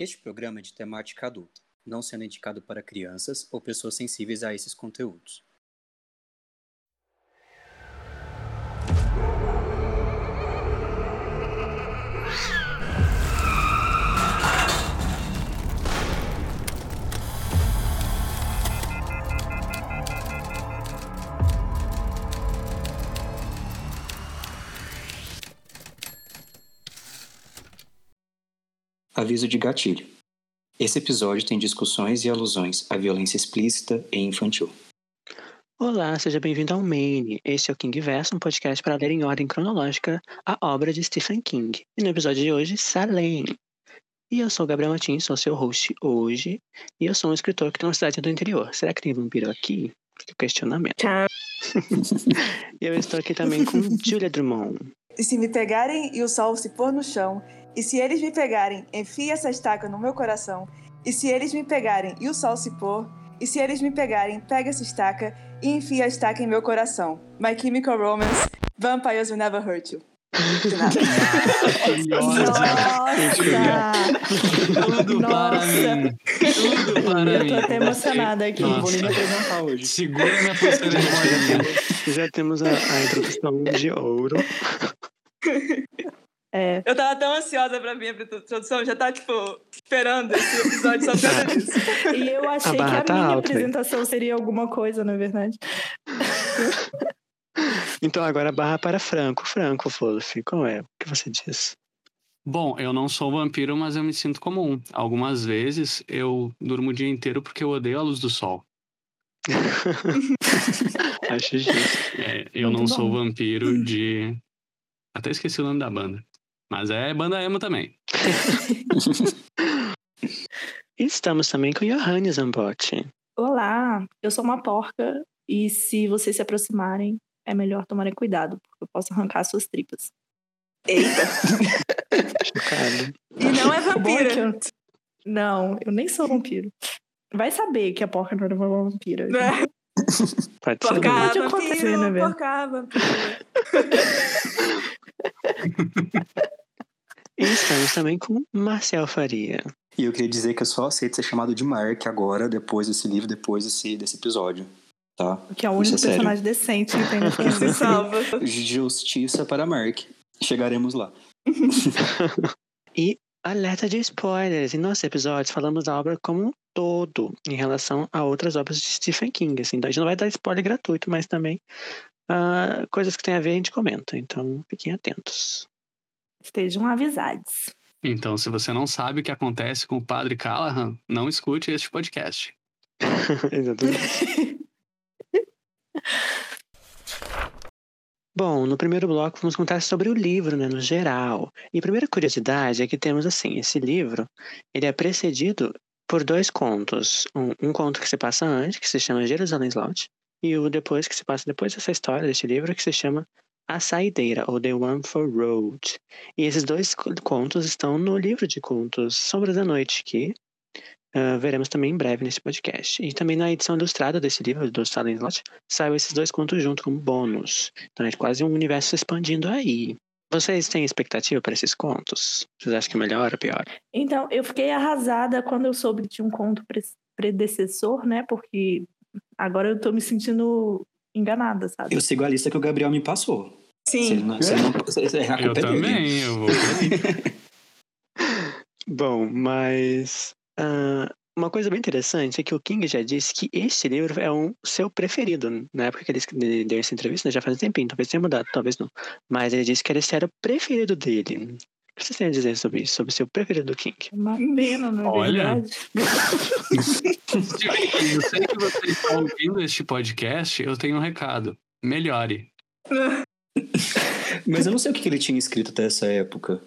Este programa é de temática adulta, não sendo indicado para crianças ou pessoas sensíveis a esses conteúdos. Aviso de gatilho. Esse episódio tem discussões e alusões à violência explícita e infantil. Olá, seja bem-vindo ao Maine. Este é o King Verso, um podcast para ler em ordem cronológica a obra de Stephen King. E no episódio de hoje, Salem. E eu sou o Gabriel Martins, sou seu host hoje, e eu sou um escritor que tem uma cidade do interior. Será que tem vampiro aqui? Fica o questionamento. Tchau. E eu estou aqui também com Julia Drummond. E se me pegarem e o sol se pôr no chão, e se eles me pegarem, enfie essa estaca no meu coração. E se eles me pegarem e o sol se pôr, e se eles me pegarem, pega essa estaca e enfia a estaca em meu coração. My Chemical Romance, Vampires Will Never Hurt You. Nada. Tudo para Nossa. mim. Tudo para Eu mim. tô até emocionada aqui. Nossa. Vou nem me apresentar hoje. Segura minha pulseira de moedinha. Já temos a, a introdução de ouro. É, Eu tava tão ansiosa pra minha introdução, já tá, tipo, esperando esse episódio só por causa disso. e eu achei que barra a tá minha alta, apresentação seria alguma coisa, na verdade. Então agora barra para Franco. Franco, Wolf, qual é? O que você diz? Bom, eu não sou vampiro, mas eu me sinto comum. Algumas vezes eu durmo o dia inteiro porque eu odeio a luz do sol. Acho justo. É, eu Muito não sou bom. vampiro de. Até esqueci o nome da banda. Mas é banda emo também. E estamos também com Johannes Zambotti. Olá, eu sou uma porca e se vocês se aproximarem, é melhor tomarem cuidado, porque eu posso arrancar suas tripas. Eita. Chocado. E não é é vampira. eu- Não, eu nem sou vampiro. Vai saber que a porca não era uma vampira. Né? Pode ser. Porca acontecer, né, vampiro, velho? porca vampiro. E estamos também com Marcel Faria. E eu queria dizer que eu só aceito ser chamado de Mark agora, depois desse livro, depois desse, desse episódio. Tá? Que é o único é sério. personagem decente que tem Que se salva. Justiça para Mark. Chegaremos lá. E alerta de spoilers. Em nossos episódios falamos da obra como um todo, em relação a outras obras de Stephen King. Assim, a gente não vai dar spoiler gratuito, mas também ah, coisas que tem a ver a gente comenta. Então fiquem atentos. Estejam avisados. Então, se você não sabe o que acontece com o padre Callahan, não escute este podcast. Exatamente. Bom, no primeiro bloco vamos contar sobre o livro, né, no geral. E a primeira curiosidade é que temos assim, esse livro, ele é precedido por dois contos. Um, um conto que se passa antes, que se chama Jerusalém Slot, e o depois que se passa depois dessa história, desse livro, que se chama A Saideira, ou The One for Road. E esses dois co- contos estão no livro de contos Sombras da Noite, que ah, veremos também em breve nesse podcast. E também na edição ilustrada desse livro, do Silent Slot, saiu esses dois contos junto como bônus. Então é quase um universo expandindo aí. Vocês têm expectativa para esses contos? Vocês acham que é melhor ou pior? Então, eu fiquei arrasada quando eu soube tinha um conto pre- predecessor, né? Porque agora eu tô me sentindo enganada, sabe? Eu sigo a lista que o Gabriel me passou. Se ele Sim. não, se ele não, se- é a Eu é dele. também, eu vou. Bom, mas ah, uma coisa bem interessante é que o King já disse que este livro é um seu preferido. Na época que ele deu essa entrevista, né, já faz um tempinho, talvez tenha mudado, talvez não. Mas ele disse que esse era o preferido dele. O que vocês têm a dizer sobre isso, sobre o seu preferido do King? Uma pena, na Olha. verdade. Eu sei que você está ouvindo este podcast, eu tenho um recado. Melhore. Mas eu não sei o que que ele tinha escrito até essa época.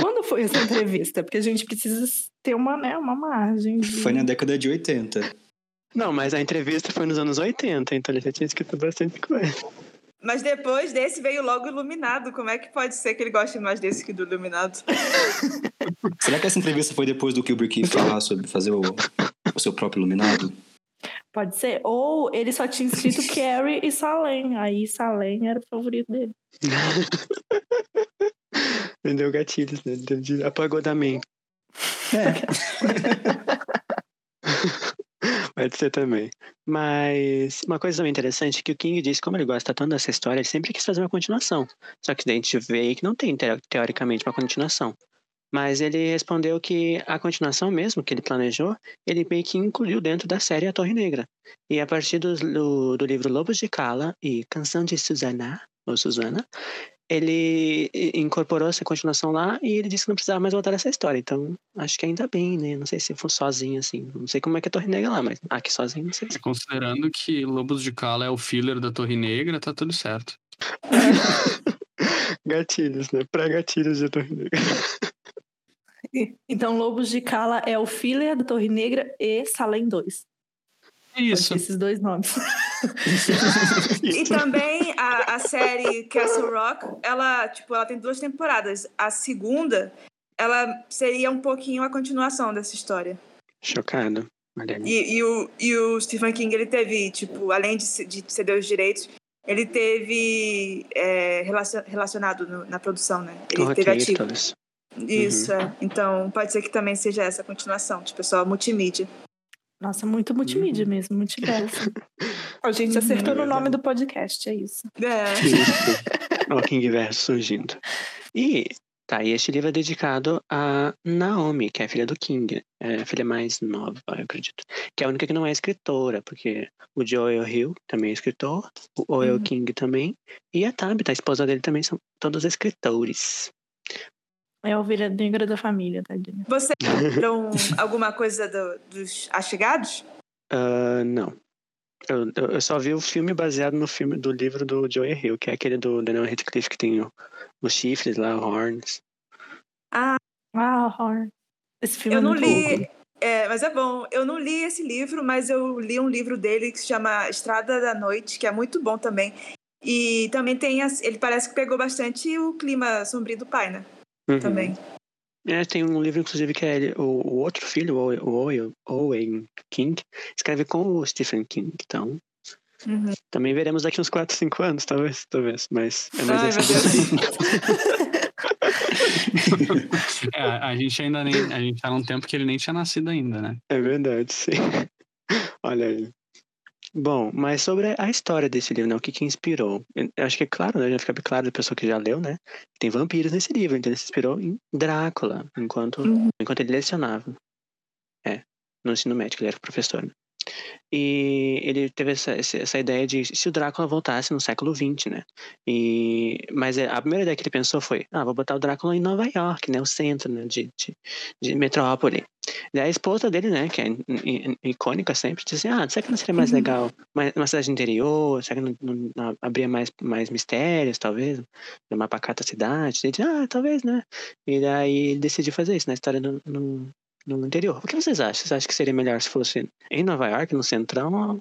Quando foi essa entrevista? Porque a gente precisa ter uma, né, uma margem. de- Foi na década de 80. Não, mas a entrevista foi nos anos 80, então ele já tinha escrito bastante coisa. Mas depois desse veio logo Iluminado. Como é que pode ser que ele goste mais desse que do Iluminado? Será que essa entrevista foi depois do Kubrick falar sobre fazer o, o seu próprio iluminado? Pode ser. Ou ele só tinha escrito Carrie e Salem. Aí Salem era o favorito dele. Vendeu gatilhos, né? Apagou da mente. Pode ser também. Mas uma coisa também interessante é que o King disse, como ele gosta tanto dessa história, ele sempre quis fazer uma continuação. Só que a gente vê que não tem, teo- teoricamente, uma continuação. Mas ele respondeu que a continuação mesmo, que ele planejou, ele meio que incluiu dentro da série A Torre Negra. E a partir do, do, do livro Lobos de Cala e Canção de Susana, ou Susana, ele incorporou essa continuação lá e ele disse que não precisava mais voltar essa história. Então, acho que ainda bem, né? Não sei se for sozinho assim. Não sei como é que é a Torre Negra lá, mas aqui sozinho não sei. Considerando que Lobos de Cala é o filler da Torre Negra, tá tudo certo. gatilhos, né? Pré-gatilhos de Torre Negra. Então, Lobos de Cala é o filler da Torre Negra e Salem 2. É isso. Esses dois nomes. E também a, a série Castle Rock, ela, tipo, ela tem duas temporadas. A segunda, ela seria um pouquinho a continuação dessa história. Chocado. E, e o, e o Stephen King, ele teve, tipo, além de, de ceder os direitos, ele teve é, relacion- relacionado no- na produção, né? Ele Com teve ativo. todos. Isso, é. Então, pode ser que também seja essa a continuação, tipo, só multimídia. Nossa, muito multimídia mesmo, multiverso. A gente acertou no nome do podcast, é isso. É. Isso. Ó, o King Verso surgindo. E tá, e este livro é dedicado a Naomi, que é a filha do King. É a filha mais nova, eu acredito. Que é a única que não é escritora, porque o Joel Hill também é escritor, o Oel Uhum. King também, e a Tabitha, a esposa dele, também são todos escritores. É a ovelha negra da família, tadinha. Vocês viram alguma coisa do- dos Achegados? Ah, não. Eu, eu eu só vi o filme baseado no filme do livro do Joel Hill, que é aquele do Daniel Radcliffe que tem o- os chifres lá, horns. Ah, horror. Esse filme Eu é não muito li. louco. É, mas é bom. Eu não li esse livro, mas eu li um livro dele que se chama Estrada da Noite, que é muito bom também. E também tem. as- Ele parece que pegou bastante o clima sombrio do pai, né? Uhum. Também. É, tem um livro, inclusive, que é o, o outro filho, o Owen- o Owen, Owen King, escreve com o Stephen King. Então, Uhum. também veremos daqui uns 4, 5 anos, talvez, talvez. Mas é mais Ai, esse meu É, a gente ainda nem. A gente tá num tempo que ele nem tinha nascido ainda, né? É verdade, sim. Olha aí. Bom, mas sobre a história desse livro, né? O que que inspirou? Eu acho que é claro, né? Já fica claro da pessoa que já leu, né? Tem vampiros nesse livro, então ele se inspirou em Drácula, enquanto, Uhum. enquanto ele lecionava. É, no ensino médico, ele era professor, né? E ele teve essa, essa, ideia de se o Drácula voltasse no século XX, né? E, mas é, a primeira ideia que ele pensou foi, ah, vou botar o Drácula em Nova York, né? O centro né? De, de, de metrópole. Daí a esposa dele, né, que é icônica sempre, disse assim, ah, será que não seria mais legal mais, uma cidade interior? Será que não, não- abria mais, mais mistérios, talvez? Uma pacata cidade? Ele disse, ah, talvez, né? E daí ele decidiu fazer isso na história no, no, no interior. O que vocês acham? Vocês acham que seria melhor se fosse em Nova York, no centrão ou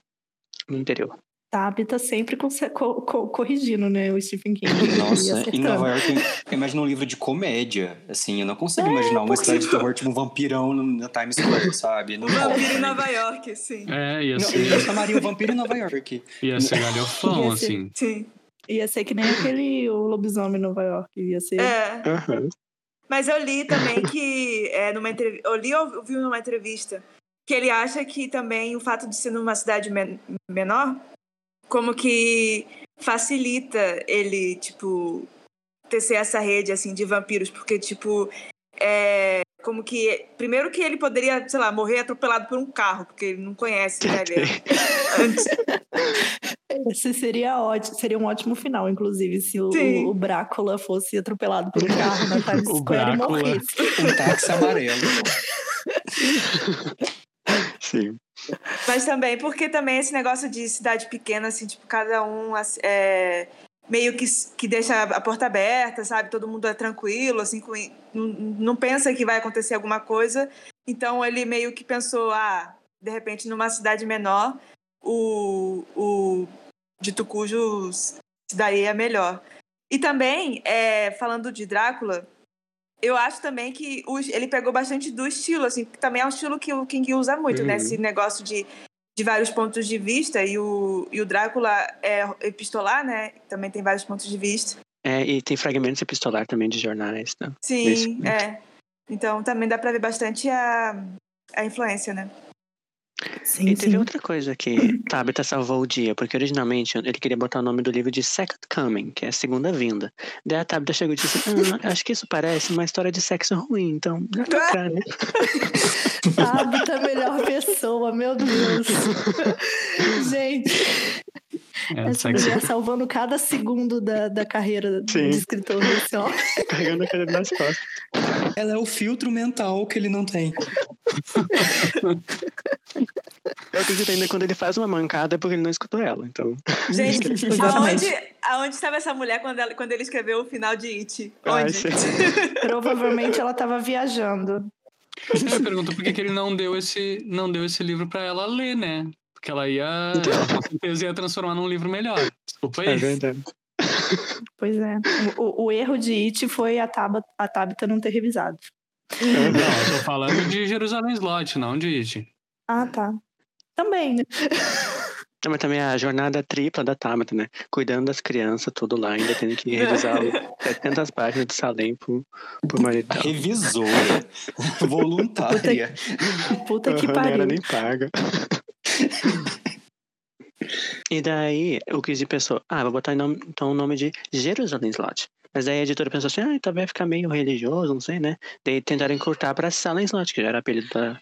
no interior? Tabitha sempre conse- co- co- corrigindo, né, o Stephen King. e Nossa, em. Nova York eu imagino um livro de comédia. Assim, eu não consigo imaginar uma história de terror tipo um vampirão na Times Square, sabe? Não rola Vampiro em. Nova York, sim. É, ia Não, ser, eu chamaria o vampiro em Nova York. ia ser galhofão, assim. Sim. Ia ser que nem aquele o lobisomem em Nova York. Ia ser. É. Aham. Mas eu li também que é, numa entrevista. Eu li ou vi numa entrevista que ele acha que também o fato de ser numa cidade men- menor, como que facilita ele, tipo, tecer essa rede assim de vampiros, porque, tipo, é. Como que. Primeiro que ele poderia, sei lá, morrer atropelado por um carro, porque ele não conhece, né? Ele é- antes. Esse seria ótimo, seria um ótimo final, inclusive, se o, o Brácula fosse atropelado por um carro na Times O Square e Brácula. morresse. Um táxi amarelo. Sim. Mas também, porque também esse negócio de cidade pequena, assim, tipo, cada um é, meio que, que deixa a porta aberta, sabe? Todo mundo é tranquilo, assim, com, não, não pensa que vai acontecer alguma coisa. Então ele meio que pensou, ah, de repente numa cidade menor, o, o dito cujo se daria melhor. E também, é, falando de Drácula, eu acho também que os- ele pegou bastante do estilo, assim, que também é um estilo que o King usa muito, né? Uhum. Esse negócio de, de vários pontos de vista, e o, e o Drácula é epistolar, né? Também tem vários pontos de vista. É, e tem fragmentos epistolar também de jornais, né? Sim, é. Então também dá pra ver bastante a, a influência, né? Sim, E teve sim. outra coisa que Tabitha salvou o dia, porque originalmente ele queria botar o nome do livro de Second Coming, que é a segunda vinda. Daí a Tabitha chegou e disse: ah, Acho que isso parece uma história de sexo ruim, então tá cá, né? Tabitha é a melhor pessoa, meu Deus. Gente, É, essa mulher salvando cada segundo da, da carreira Sim. de escritor desse homem. Carregando a cadeira nas costas. Ela é o filtro mental que ele não tem. Eu acredito ainda quando ele faz uma mancada é porque ele não escutou ela, então. Gente, aonde, aonde estava essa mulher quando, ela- quando ele escreveu o final de It? Onde? Provavelmente ela estava viajando. Eu pergunto por que, que ele não deu esse, não deu esse livro pra ela ler, né? Porque ela ia, ela com certeza ia transformar num livro melhor. Desculpa É aí. verdade. Pois é. O, o erro de It foi a, Taba, a Tabitha não ter revisado. Não, eu tô falando de Jerusalém Slot, não de It. Ah, tá. Também, né? Mas também a jornada tripla da Tabitha, né? Cuidando das crianças, tudo lá, ainda tendo que revisar o 700 páginas de Salem por, por marido dela. Revisora. voluntária. Puta que Aham, não era pariu. nem paga. e daí, o Chris pensou, ah, vou botar nome- então o nome de Jerusalém Slot. Mas daí a editora pensou assim, ah, talvez vai ficar meio religioso, não sei, né? Daí tentaram encurtar pra Salem Slot, que já era apelido da,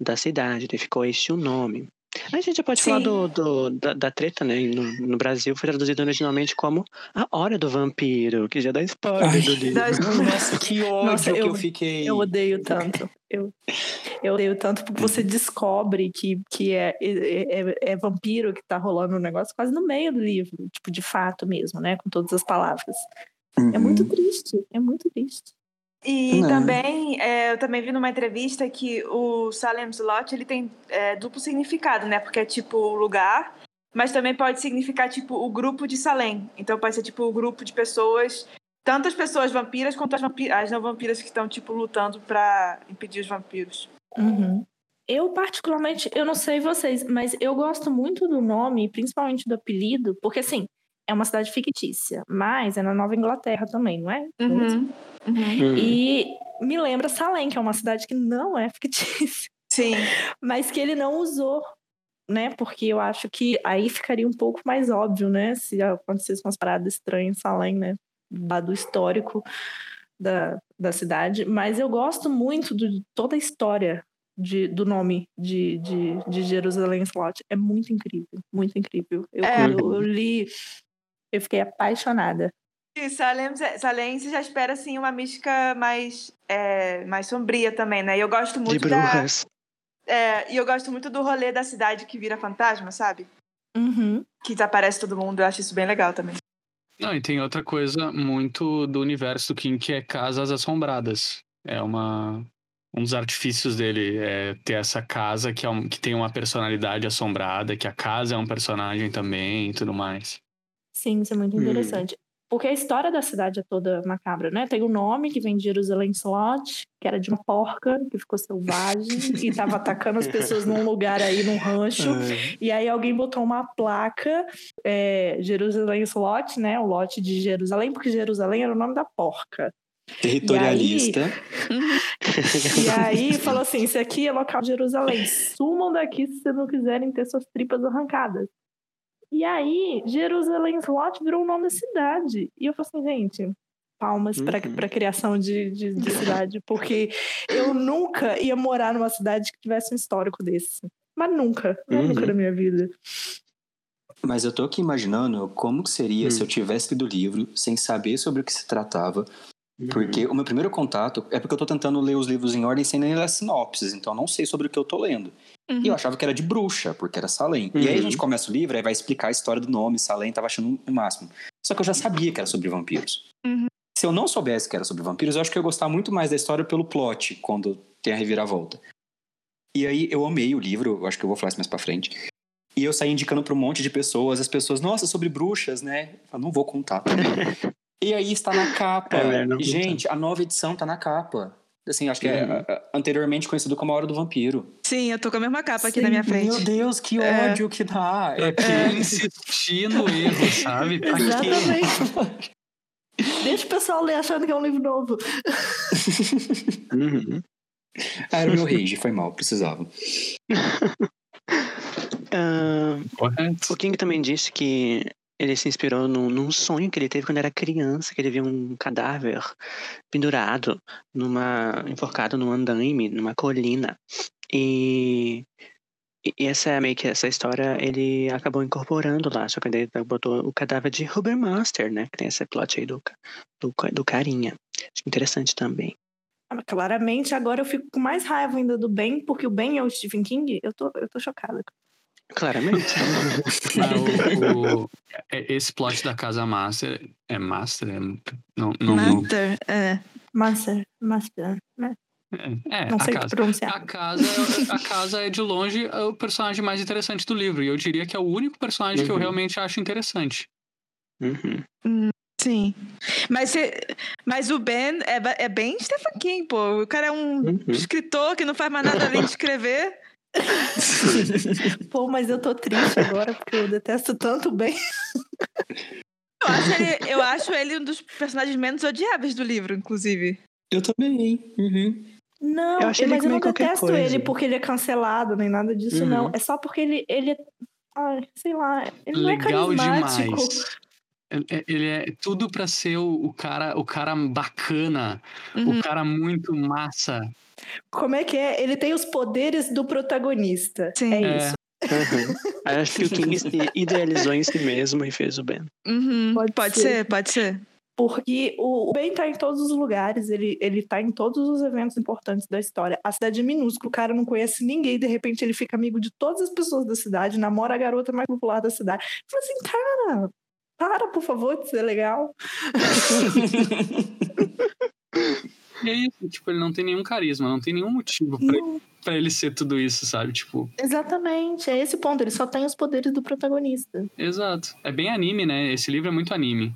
da cidade, daí ficou este o nome. A gente já pode Sim. falar do, do- da, da treta, né? No, no Brasil foi traduzido originalmente como A Hora do Vampiro, que já dá spoiler Ai, do livro. das- Nossa, que ódio Nossa, que eu- eu fiquei. Eu odeio tanto. Eu, eu odeio tanto porque você descobre que, que é, é, é- é vampiro que tá rolando o negócio quase no meio do livro, tipo, de fato mesmo, né? Com todas as palavras. É muito Uhum. triste, é muito triste. E Não. também, é, eu também vi numa entrevista que o Salem Slot, ele tem é, duplo significado, né? Porque é tipo o lugar, mas também pode significar tipo o grupo de Salem. Então pode ser tipo o grupo de pessoas, tanto as pessoas vampiras quanto as, vampi- as não vampiras que estão tipo lutando pra impedir os vampiros. Uhum. Eu, particularmente, eu não sei vocês, mas eu gosto muito do nome, principalmente do apelido, porque assim, é uma cidade fictícia, mas é na Nova Inglaterra também, não é? Uhum. Uhum. Hum. E me lembra Salem, que é uma cidade que não é fictícia. Sim. mas que ele não usou, né? Porque eu acho que aí ficaria um pouco mais óbvio, né? Se acontecesse umas paradas estranhas em Salem, né? Dado o histórico da, da cidade. Mas eu gosto muito de toda a história de, do nome de, de, de Jerusalém Slot. É muito incrível, muito incrível. Eu, É. quando eu li, eu fiquei apaixonada. E Salem, Salem você já espera assim uma mística mais, é, mais sombria também, né? E eu gosto De muito da, bruxas. é, e eu gosto muito do rolê da cidade que vira fantasma, sabe? Uhum. Que desaparece todo mundo. Eu acho isso bem legal também. Não, e tem outra coisa muito do universo do King que é Casas Assombradas. É uma. Um dos artifícios dele é ter essa casa que, é um- que tem uma personalidade assombrada, que a casa é um personagem também e tudo mais. Sim, isso é muito Hum. interessante. Porque a história da cidade é toda macabra, né? Tem o nome que vem de Jerusalém Slot, que era de uma porca que ficou selvagem e estava atacando as pessoas num lugar aí, num rancho. Ai, E aí alguém botou uma placa, é, Jerusalém Slot, né? O lote de Jerusalém, porque Jerusalém era o nome da porca. Territorialista. E aí falou assim: esse aqui é local de Jerusalém. Sumam daqui se vocês não quiserem ter suas tripas arrancadas. E aí, Jerusalém Slot virou o nome da cidade. E eu falei assim, gente, palmas para Uhum. a criação de, de, de cidade, porque eu nunca ia morar numa cidade que tivesse um histórico desse. Mas nunca, né? Uhum. nunca na minha vida. Mas eu tô aqui imaginando como que seria Hum. se eu tivesse lido o livro sem saber sobre o que se tratava. Uhum. Porque o meu primeiro contato é porque eu tô tentando ler os livros em ordem sem nem ler as sinopses, então eu não sei sobre o que eu tô lendo. E eu achava que era de bruxa, porque era Salem. E aí a Uhum. gente começa o livro, aí vai explicar a história do nome, Salem, tava achando o máximo. Só que eu já sabia que era sobre vampiros. Uhum. Se eu não soubesse que era sobre vampiros, eu acho que eu ia gostar muito mais da história pelo plot, quando tem a reviravolta. E aí eu amei o livro, eu acho que eu vou falar isso mais pra frente. E eu saí indicando pra um monte de pessoas, as pessoas, nossa, sobre bruxas, né? Eu não vou contar e aí está na capa. É. Gente, a nova edição tá na capa. Assim, acho que é Uhum. anteriormente conhecido como A Hora do Vampiro. Sim, eu tô com a mesma capa aqui Sim, na minha frente. Meu Deus, que É. ódio que dá. É, Pra quem insistir no erro, sabe? Pra? Exatamente. Deixa o pessoal ler achando que é um livro novo. Uhum. Ah, era o meu rage, foi mal, precisava. Correto. o King também disse que ele se inspirou num, num sonho que ele teve quando era criança, que ele viu um cadáver pendurado, numa, enforcado num andaime, numa colina. E, e essa é meio que essa história ele acabou incorporando lá, só que ele botou o cadáver de Huber Master, né? Que tem esse plot aí do, do, do carinha. Acho interessante também. Ah, Claramente, agora eu fico com mais raiva ainda do Ben, porque o Ben é o Stephen King. Eu tô, eu tô chocada. Claramente. Ah, o- o- é- esse plot da casa master é master? É, não, não, não- Master, é. Master, Master, né? é, Não a sei casa. pronunciar. A casa, a casa é de longe o personagem mais interessante do livro. E eu diria que é o único personagem que eu Uhum. realmente acho interessante. Uhum. Sim. Mas, cê- mas o Ben é, é bem Stephen King, pô. O cara é um Uhum. escritor que não faz mais nada além de escrever. Pô, mas eu tô triste agora, porque eu detesto tanto o Ben. Eu acho, ele, eu acho ele um dos personagens menos odiáveis do livro, inclusive. Eu também. Uhum. Não, Eu mas eu não detesto coisa. ele porque ele é cancelado, nem nada disso, Uhum. não. É só porque ele, ele é. Ai, sei lá, ele não é Legal carismático. demais. Ele- Ele é tudo pra ser o, o cara, o cara bacana, Uhum. o cara muito massa. Como é que é? Ele tem os poderes do protagonista. Sim. É É. isso. Uhum. Acho que o King se idealizou em si mesmo e fez o Ben. Uhum. Pode Pode, ser. ser. pode ser. Porque o Ben tá em todos os lugares, ele, ele tá em todos os eventos importantes da história. A cidade é minúscula, o cara não conhece ninguém, de repente ele fica amigo de todas as pessoas da cidade, namora a garota mais popular da cidade. Falei assim, cara, para, por favor, de ser legal. E é isso, tipo, ele não tem nenhum carisma, não tem nenhum motivo pra, Não, pra ele ser tudo isso, sabe? Tipo, exatamente, é esse ponto, ele só tem os poderes do protagonista. exato. É bem anime, né? Esse livro é muito anime.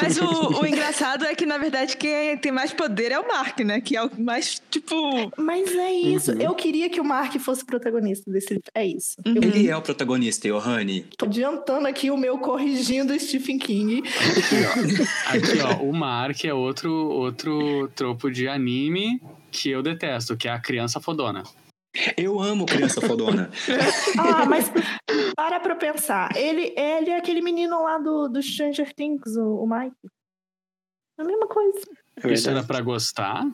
Mas o, o engraçado é que, na verdade, quem tem mais poder é o Mark, né? Que é o mais, tipo. Mas é isso, Uhum. eu queria que o Mark fosse protagonista desse livro, é isso. Uhum. Ele é o protagonista, Johanny. Tô adiantando aqui o meu corrigindo Stephen King. Aqui, ó, o Mark é outro, outro tropo de anime que eu detesto, que é a criança fodona. Eu amo criança fodona. Ah, mas para pra pensar. Ele, ele é aquele menino lá do, do Stranger Things, o, o Mike. É a mesma coisa. É Isso era pra gostar?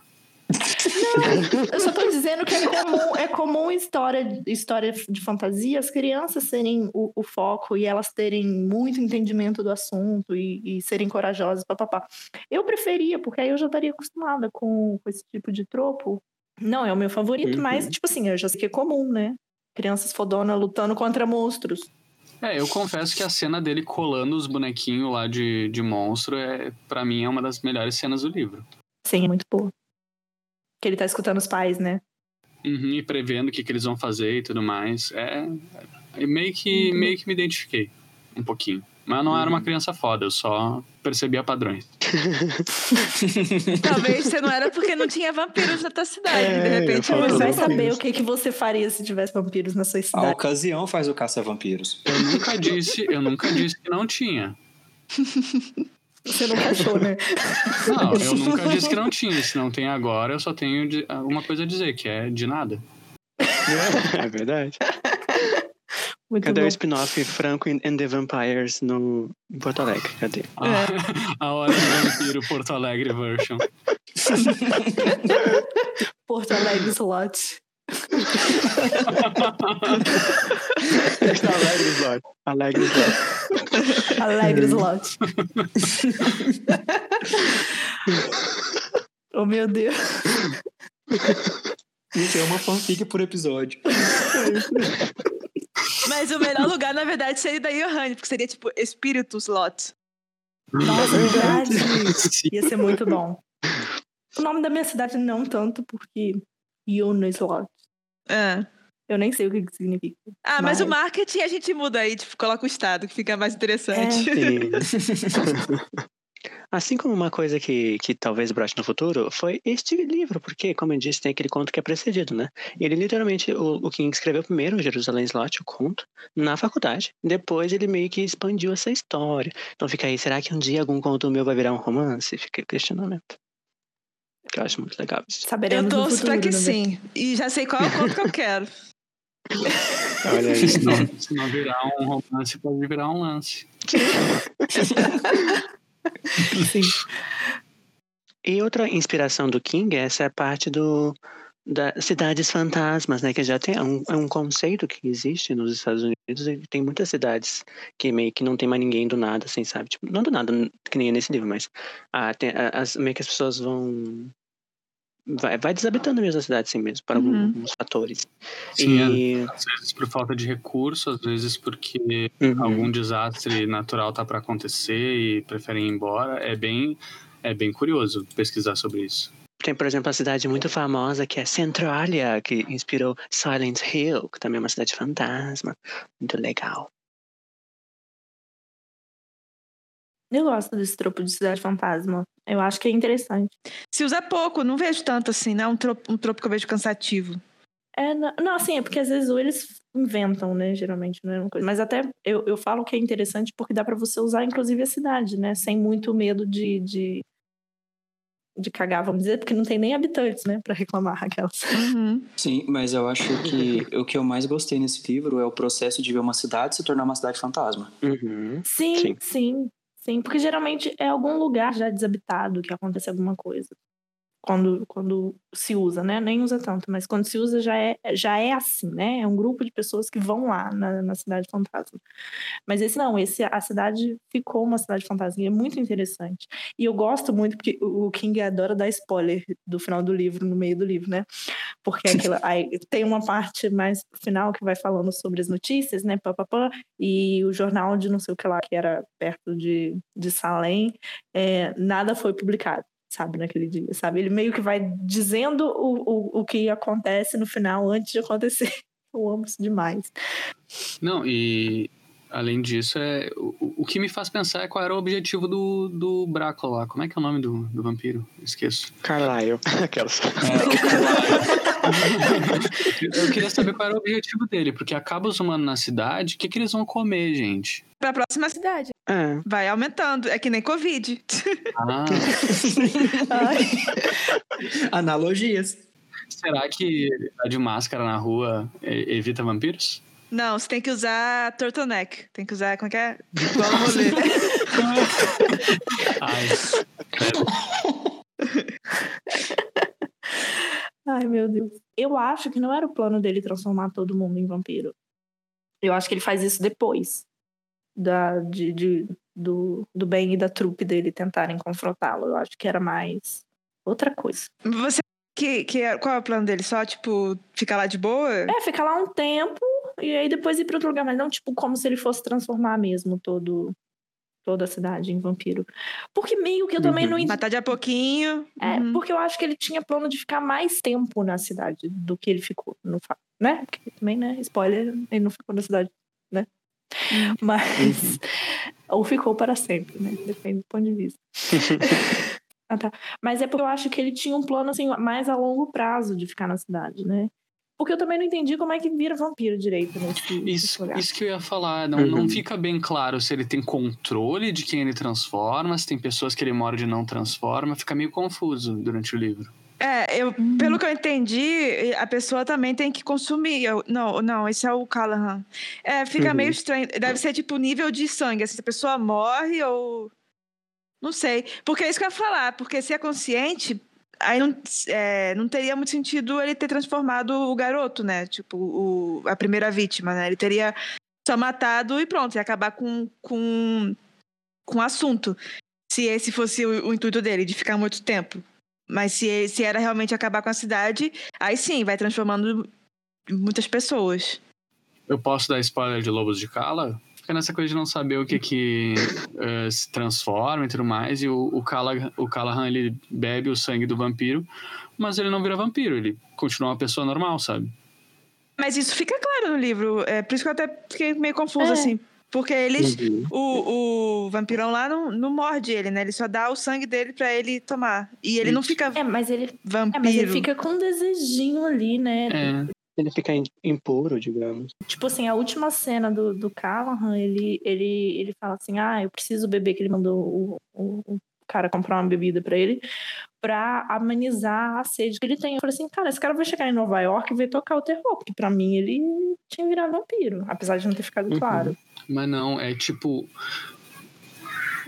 Eu só tô dizendo que é comum, é comum história, história de fantasia as crianças serem o, o foco e elas terem muito entendimento do assunto e, e serem corajosas, papapá. Eu preferia, porque aí eu já estaria acostumada com, com esse tipo de tropo. Não é o meu favorito, Uhum. mas, tipo assim, eu já sei que é comum, né? Crianças fodona lutando contra monstros. É, eu confesso que a cena dele colando os bonequinhos lá de, de monstro, é, para mim, é uma das melhores cenas do livro. Sim, é muito boa. Que ele tá escutando os pais, né? Uhum, e prevendo o que, que eles vão fazer e tudo mais. É, é meio que Uhum. meio que me identifiquei um pouquinho. Mas eu não era uma criança foda, eu só percebia padrões. Talvez você não era porque não tinha vampiros na tua cidade. É, de repente você. vai saber o que, que você faria se tivesse vampiros na sua A cidade. ocasião faz o caça-vampiros. Eu nunca disse, eu nunca disse que não tinha. Você nunca achou, né? Não, eu nunca disse que não tinha. Se não tem agora, eu só tenho uma coisa a dizer, que é de nada. É verdade. Muito Cadê bom. o spin-off Franco and the Vampires no em Porto Alegre? Cadê? A, a hora do vampiro Porto Alegre version. Porto Alegre Slot. Alegre Slot. Alegre Slot. Alegre Slot. oh, meu Deus. Isso é uma fanfic por episódio. Mas o melhor lugar, na verdade, seria da Johanny, porque seria tipo Espíritos Lot. Nossa, verdade. Ia ser muito bom. O nome da minha cidade não tanto, porque Yuna Slot. É. Eu nem sei o que, que significa. Ah, mas, Mas- o marketing a gente muda aí, tipo, coloca o estado, que fica mais interessante. Sim. Assim como uma coisa que, que talvez broche no futuro foi este livro, porque, como eu disse, tem aquele conto que é precedido, né? Ele literalmente, o, o King escreveu primeiro o Jerusalém Slot, o conto, na faculdade. Depois ele meio que expandiu essa história. Então fica aí, será que um dia algum conto meu vai virar um romance? Fica o questionamento. Que eu acho muito legal isso. Saberemos Eu torço pra que né? sim. E já sei qual é o conto que eu quero. Olha aí. Se não, se não virar um romance, pode virar um lance. Sim. E outra inspiração do King é essa parte do das cidades fantasmas, né? Que já tem é um, é um conceito que existe nos Estados Unidos e tem muitas cidades que meio que não tem mais ninguém do nada, assim, sabe? Tipo, não do nada, que nem é nesse livro, mas ah, tem, as, meio que as pessoas vão vai, vai desabitando mesmo a cidade assim mesmo, por Uhum. alguns fatores. Sim, e Às vezes por falta de recurso, às vezes porque Uhum. algum desastre natural tá para acontecer e preferem ir embora. É bem, é bem curioso pesquisar sobre isso. Tem, por exemplo, a cidade muito famosa que é Centralia, que inspirou Silent Hill, que também é uma cidade fantasma. Muito legal. Eu gosto desse tropo de cidade fantasma. Eu acho que é interessante. Se usa pouco, não vejo tanto assim, não é um tropo, um tropo que eu vejo cansativo. É, não, não, assim, é porque às vezes ou eles inventam, né? Geralmente, não é uma coisa. Mas até eu, eu falo que é interessante porque dá pra você usar, inclusive, a cidade, né? Sem muito medo de, de, de cagar, vamos dizer, porque não tem nem habitantes, né? Pra reclamar aquelas. Uhum. Sim, mas eu acho que o que eu mais gostei nesse livro é o processo de ver uma cidade se tornar uma cidade fantasma. Uhum. Sim, Sim. sim, sim, Porque geralmente é algum lugar já desabitado que acontece alguma coisa. Quando, quando se usa, né? Nem usa tanto, mas quando se usa já é, já é assim, né? É um grupo de pessoas que vão lá na, na cidade fantasma. Mas esse não, esse a cidade ficou uma cidade fantasma e é muito interessante. E eu gosto muito porque o King adora dar spoiler do final do livro, no meio do livro, né? Porque aquela, aí tem uma parte mais final que vai falando sobre as notícias, né? Pá, pá, pá, e o jornal de não sei o que lá, que era perto de, de Salem, é, nada foi publicado, sabe, naquele dia, sabe? Ele meio que vai dizendo o, o, o que acontece no final antes de acontecer. Eu amo isso demais. Não, e além disso, é, o, o que me faz pensar é qual era o objetivo do, do Brácula lá. Como é que é o nome do, do vampiro? Esqueço. Carlyle. Aquelas. Eu queria saber qual era o objetivo dele, porque acaba os humanos na cidade, o que, que eles vão comer, gente? Pra próxima cidade. É. Vai aumentando. É que nem Covid. Ah, Analogias. será que tá de máscara na rua evita vampiros? Não, você tem que usar turtleneck. Tem que usar, como é que é? Gola rolê. Ai. Ai, meu Deus. Eu acho que não era o plano dele transformar todo mundo em vampiro. Eu acho que ele faz isso depois da, de, de- do, do Ben e da trupe dele tentarem confrontá-lo. Eu acho que era mais outra coisa. Você. Que, que, é- qual é o plano dele? Só, tipo, ficar lá de boa? É, ficar lá um tempo e aí depois ir para outro lugar, mas não tipo como se ele fosse transformar mesmo todo toda a cidade em vampiro. Porque meio que eu também Uhum. não entendi. Matar de a pouquinho. É, Uhum. porque eu acho que ele tinha plano de ficar mais tempo na cidade do que ele ficou, no né? Porque também, né? Spoiler, ele não ficou na cidade, né? Mas ou ficou para sempre, né? Depende do ponto de vista. Ah, tá. Mas é porque eu acho que ele tinha um plano assim mais a longo prazo de ficar na cidade, né? Porque eu também não entendi como é que vira vampiro direito nesse, nesse Isso, lugar. isso que eu ia falar. Não, não Uhum. fica bem claro se ele tem controle de quem ele transforma, se tem pessoas que ele morde e não transforma. Fica meio confuso durante o livro. É, eu, pelo que eu entendi, a pessoa também tem que consumir. Eu- não, não, esse é o Callahan. É, fica Uhum. meio estranho. Deve ser tipo nível de sangue. assim, Se a pessoa morre ou. Não sei. Porque é isso que eu ia falar. Porque se é consciente, aí não, é, não teria muito sentido ele ter transformado o garoto, né? Tipo, o, a primeira vítima, né? Ele teria só matado e pronto, ia acabar com, com, com o assunto. Se esse fosse o, o intuito dele, de ficar muito tempo. Mas se, se era realmente acabar com a cidade, aí sim, vai transformando muitas pessoas. Eu posso dar spoiler de Lobos de Cala? Fica nessa coisa de não saber o que que eh, se transforma e tudo mais. E o, o, Cala, o Callahan, ele bebe o sangue do vampiro, mas ele não vira vampiro. Ele continua uma pessoa normal, sabe? Mas isso fica claro no livro. É por isso que eu até fiquei meio confusa, É. assim. Porque eles. Uhum. O, o vampirão lá não, não morde ele, né? Ele só dá o sangue dele pra ele tomar. E ele não fica É, mas ele, é, vampiro. mas ele fica com um desejinho ali, né? É, Ele fica im- impuro, digamos. Tipo assim, a última cena do, do Callahan, ele, ele, ele fala assim, ah, eu preciso beber, que ele mandou o, o, o cara comprar uma bebida pra ele, pra amenizar a sede que ele tem. Eu falei assim, cara, esse cara vai chegar em Nova York e vai tocar o terror, porque pra mim ele tinha virado vampiro, apesar de não ter ficado Uhum. claro. mas não, é tipo.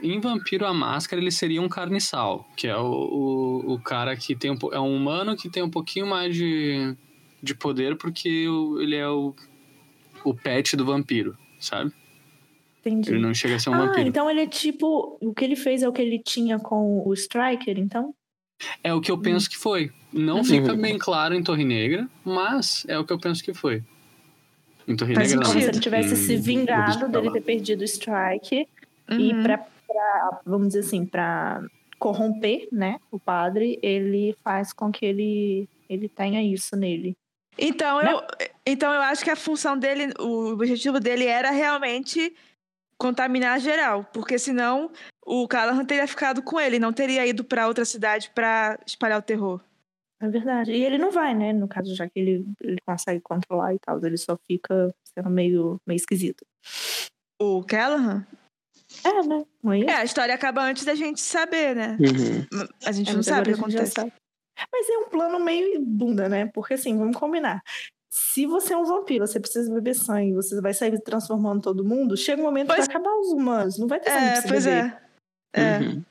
Em Vampiro a Máscara, ele seria um carniçal, que é o, o, o cara que tem um, é um humano que tem um pouquinho mais de, de poder porque ele é o, o pet do vampiro, sabe? Entendi. Ele não chega a ser um ah, vampiro. então ele é tipo. O que ele fez é o que ele tinha com o Striker, então? É o que eu penso que foi. Não Uhum. fica bem claro em Torre Negra, mas é o que eu penso que foi. Em Torre Faz Negra não. Se ele tivesse Em se vingado de dele ter perdido o Strike. Uhum. E pra, pra, vamos dizer assim, pra corromper, né, o padre, ele faz com que ele, ele tenha isso nele. Então eu, então eu acho que a função dele, o objetivo dele era realmente contaminar geral, porque senão o Callahan teria ficado com ele, não teria ido pra outra cidade pra espalhar o terror. É verdade. E ele não vai, né, no caso, já que ele, ele consegue controlar e tal, ele só fica sendo meio, meio esquisito. O Callahan? É, né? É? É, a história acaba antes da gente saber, né? Uhum. A gente É, não mas sabe o que acontece. Mas é um plano meio bunda, né? Porque assim, vamos combinar. Se você é um vampiro, você precisa beber sangue, você vai sair transformando todo mundo, chega um momento Pois- que vai acabar os humanos. Não vai ter sangue pra É, você pois beber. é. É. Uhum.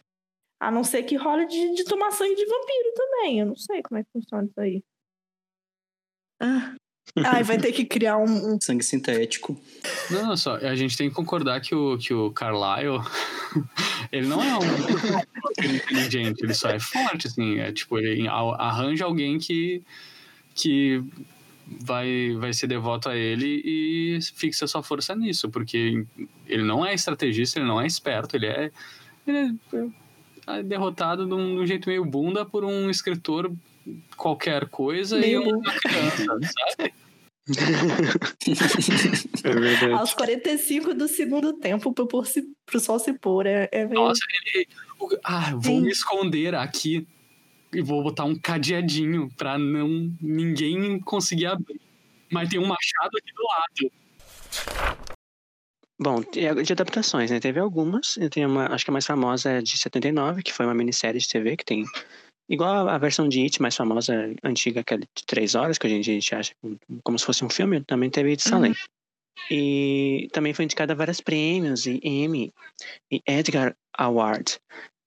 A não ser que role de, de tomar sangue de vampiro também. Eu não sei como é que funciona isso aí. Ah, Ai, vai ter que criar um. um- Sangue sintético. Não, não, só, a gente tem que concordar que o, que o Carlyle, ele não é um inteligente, ele só é forte, assim, é tipo, ele a- arranja alguém que, que vai, vai ser devoto a ele e fixa sua força nisso, porque ele não é estrategista, ele não é esperto, ele é, ele é derrotado de um, de um jeito meio bunda por um escritor qualquer coisa Meio e uma criança, sabe? É verdade. aos 45 do segundo tempo pro, por se, pro sol se pôr. É, é meio... Nossa, ele. Ah, vou Sim. me esconder aqui e vou botar um cadeadinho pra não ninguém conseguir abrir. Mas tem um machado aqui do lado. Bom, e de adaptações, né? Teve algumas. Tem uma, acho que a mais famosa é de 79, que foi uma minissérie de TV que tem. Igual a, versão de It mais famosa, antiga, aquela de três horas, que hoje em dia a gente acha como, se fosse um filme, também teve de Salem. E também foi indicada a vários prêmios, e Emmy, e Edgar Award.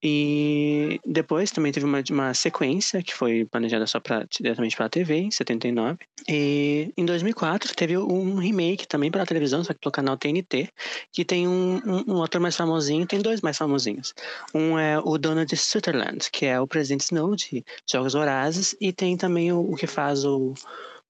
E depois também teve uma, uma sequência que foi planejada só pra, diretamente para a TV, em 79. E em 2004 teve um remake também para televisão, só que pelo canal TNT, que tem um, um, um ator mais famosinho, tem dois mais famosinhos. Um é o Donald Sutherland, que é o presidente Snow de Jogos Vorazes, e tem também o, o que faz o,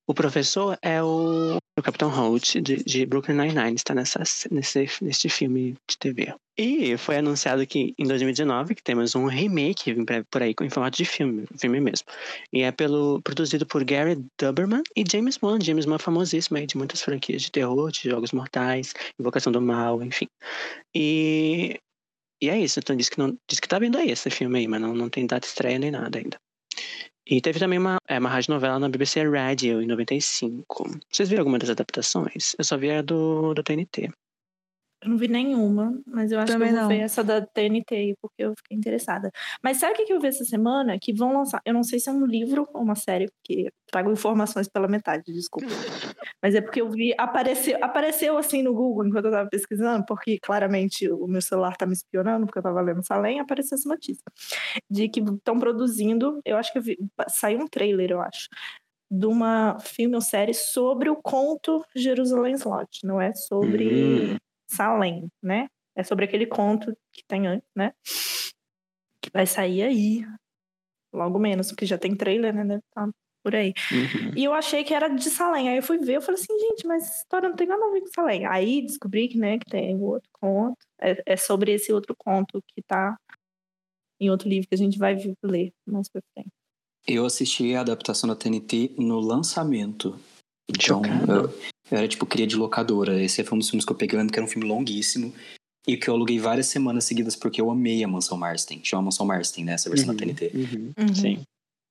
o professor, é o, o Capitão Holt de, de Brooklyn Nine-Nine, está nessa, nesse, nesse filme de TV. E foi anunciado que em 2019 que temos um remake por aí, em formato de filme, filme mesmo. E é pelo, produzido por Gary Duberman e James Wan. James Wan é famosíssimo aí de muitas franquias de terror, de jogos mortais, Invocação do Mal, enfim. E, e é isso. Então diz que, não, diz que tá vindo aí esse filme aí, mas não, não tem data estreia nem nada ainda. E teve também uma, é, uma rádio novela na BBC Radio em 95. Vocês viram alguma das adaptações? Eu só vi a do, do TNT. Eu não vi nenhuma, mas eu acho Também que eu vou não. ver essa da TNT aí, porque eu fiquei interessada. Mas sabe o que eu vi essa semana? Que vão lançar. Eu não sei se é um livro ou uma série, porque trago informações pela metade, desculpa. Mas é porque eu vi, apareceu, apareceu assim no Google enquanto eu tava pesquisando, porque claramente o meu celular tá me espionando, porque eu tava lendo Salem, apareceu essa notícia. De que estão produzindo, eu acho que eu vi, saiu um trailer, eu acho, de uma filme ou série sobre o conto Jerusalém Slot, não é sobre Hum. Salem, né? É sobre aquele conto que tem antes, né? Que vai sair aí. Logo menos, porque já tem trailer, né? Deve estar por aí. Uhum. E eu achei que era de Salem. Aí eu fui ver, eu falei assim, gente, mas essa história não tem nada a ver com Salem. Aí descobri que, né, que tem o outro conto. É, é sobre esse outro conto que tá em outro livro que a gente vai ler mais pra frente. Eu assisti a adaptação da TNT no lançamento. Então, Chocado. eu, eu era tipo cria de locadora. Esse foi um dos filmes que eu peguei, eu lembro que era um filme longuíssimo. E que eu aluguei várias semanas seguidas porque eu amei a Mansão Marston. Chama Mansão Marston, né? Essa versão Uhum, da TNT. uhum, Uhum. Sim.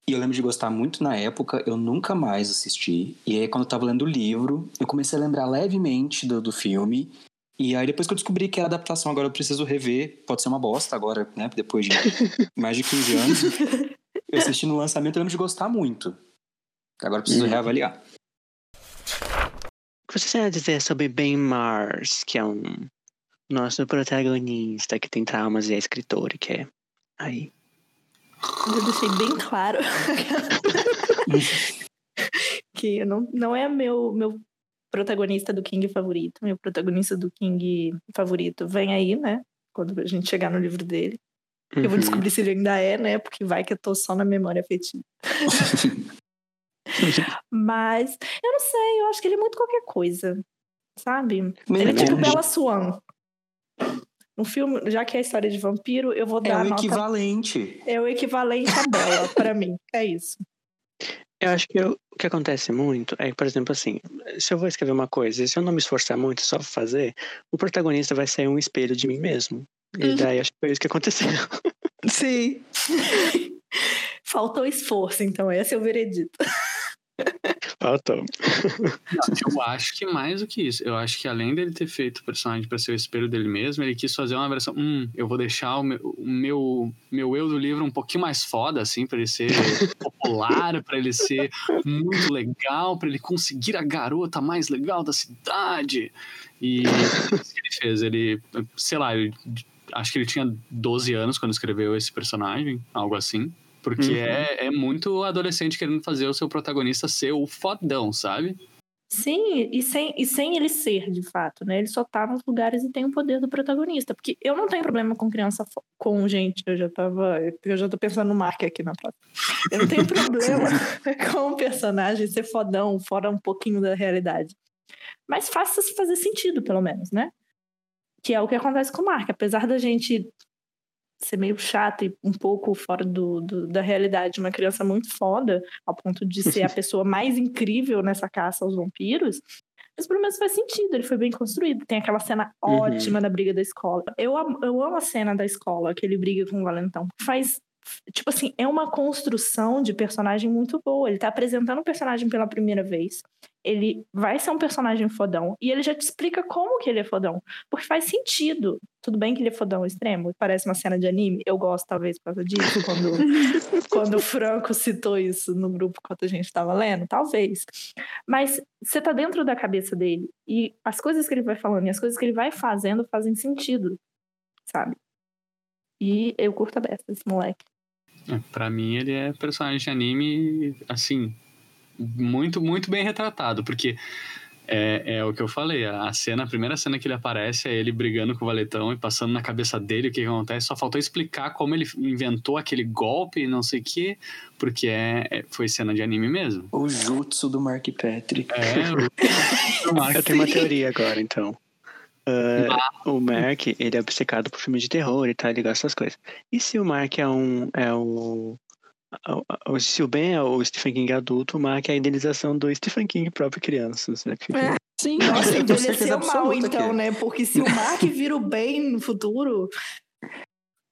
E eu lembro de gostar muito na época, eu nunca mais assisti. E aí, quando eu tava lendo o livro, eu comecei a lembrar levemente do, do filme. E aí, depois que eu descobri que era adaptação, agora eu preciso rever. Pode ser uma bosta agora, né? Depois de mais de 15 anos. Eu assisti no lançamento, eu lembro de gostar muito. Agora eu preciso Uhum. reavaliar. O que você tem a dizer sobre Ben Mars, que é um nosso protagonista que tem traumas e é escritor e que é aí. Eu deixei bem claro que não, não é meu, meu protagonista do King favorito. Meu protagonista do King favorito vem aí, né? Quando a gente chegar no livro dele. Eu vou Uhum. descobrir se ele ainda é, né? Porque vai que eu tô só na memória afetiva. Mas eu não sei, eu acho que ele é muito qualquer coisa, sabe? Mas Ele é é tipo bom. Bella Swan. Um filme, já que é história de vampiro, eu vou É dar a o nota. equivalente. É o equivalente a Bella, pra mim. É isso. Eu acho que eu- o que acontece muito é que, por exemplo, assim, se eu vou escrever uma coisa e se eu não me esforçar muito só pra fazer, o protagonista vai ser um espelho de mim mesmo. E Uhum. daí acho que foi isso que aconteceu. Sim. Faltou esforço, então esse é o veredito. Faltou. Eu acho que mais do que isso. Eu acho que além dele ter feito o personagem para ser o espelho dele mesmo, ele quis fazer uma versão. Hum, eu vou deixar o meu, o meu, meu eu do livro um pouquinho mais foda, assim, para ele ser popular, para ele ser muito legal, para ele conseguir a garota mais legal da cidade. E é isso que ele fez. Ele, sei lá, ele- acho que ele tinha 12 anos quando escreveu esse personagem, algo assim. Porque Uhum. é, é muito adolescente querendo fazer o seu protagonista ser o fodão, sabe? Sim, e sem, e sem ele ser, de fato, né? Ele só tá nos lugares e tem o poder do protagonista. Porque eu não tenho problema com criança, com gente, eu já tava, eu já tô pensando no Mark aqui na próxima. Eu não tenho problema com o personagem ser fodão, fora um pouquinho da realidade. Mas faça fazer sentido, pelo menos, né? Que é o que acontece com o Mark. Apesar da gente ser meio chato e um pouco fora do, do- da realidade, uma criança muito foda, ao ponto de ser a pessoa mais incrível nessa caça aos vampiros, mas pelo menos faz sentido, ele foi bem construído. Tem aquela cena Uhum. ótima da briga da escola. Eu, eu amo a cena da escola, que ele briga com o Valentão. Faz. Tipo assim, é uma construção de personagem muito boa. Ele tá apresentando o personagem pela primeira vez. Ele vai ser um personagem fodão. E ele já te explica como que ele é fodão. Porque faz sentido. Tudo bem que ele é fodão extremo, parece uma cena de anime. Eu gosto, talvez, por causa disso, quando, quando o Franco citou isso no grupo enquanto a gente estava lendo, talvez. Mas você tá dentro da cabeça dele. E as coisas que ele vai falando e as coisas que ele vai fazendo fazem sentido, sabe? E eu curto a beça desse moleque. É, Pra mim, ele é personagem de anime, assim, muito, muito bem retratado, porque é, é o que eu falei, a cena, a primeira cena que ele aparece é ele brigando com o valetão e passando na cabeça dele o que, que acontece, só faltou explicar como ele inventou aquele golpe e não sei o que, porque é, é- foi cena de anime mesmo. O jutsu do Mark Patrick. É, o- o Mark Eu tenho uma teoria agora, então. Ah, o Mark, ele é obcecado por filme de terror e tal, ele gosta dessas coisas. E se o Mark é um. É o, o- o- se o Ben é o Stephen King adulto, o Mark é a idealização do Stephen King próprio criança. Né? É. Sim, Nossa, certeza envelheceu mal, que então, é. né? Porque se o Mark vira o bem no futuro,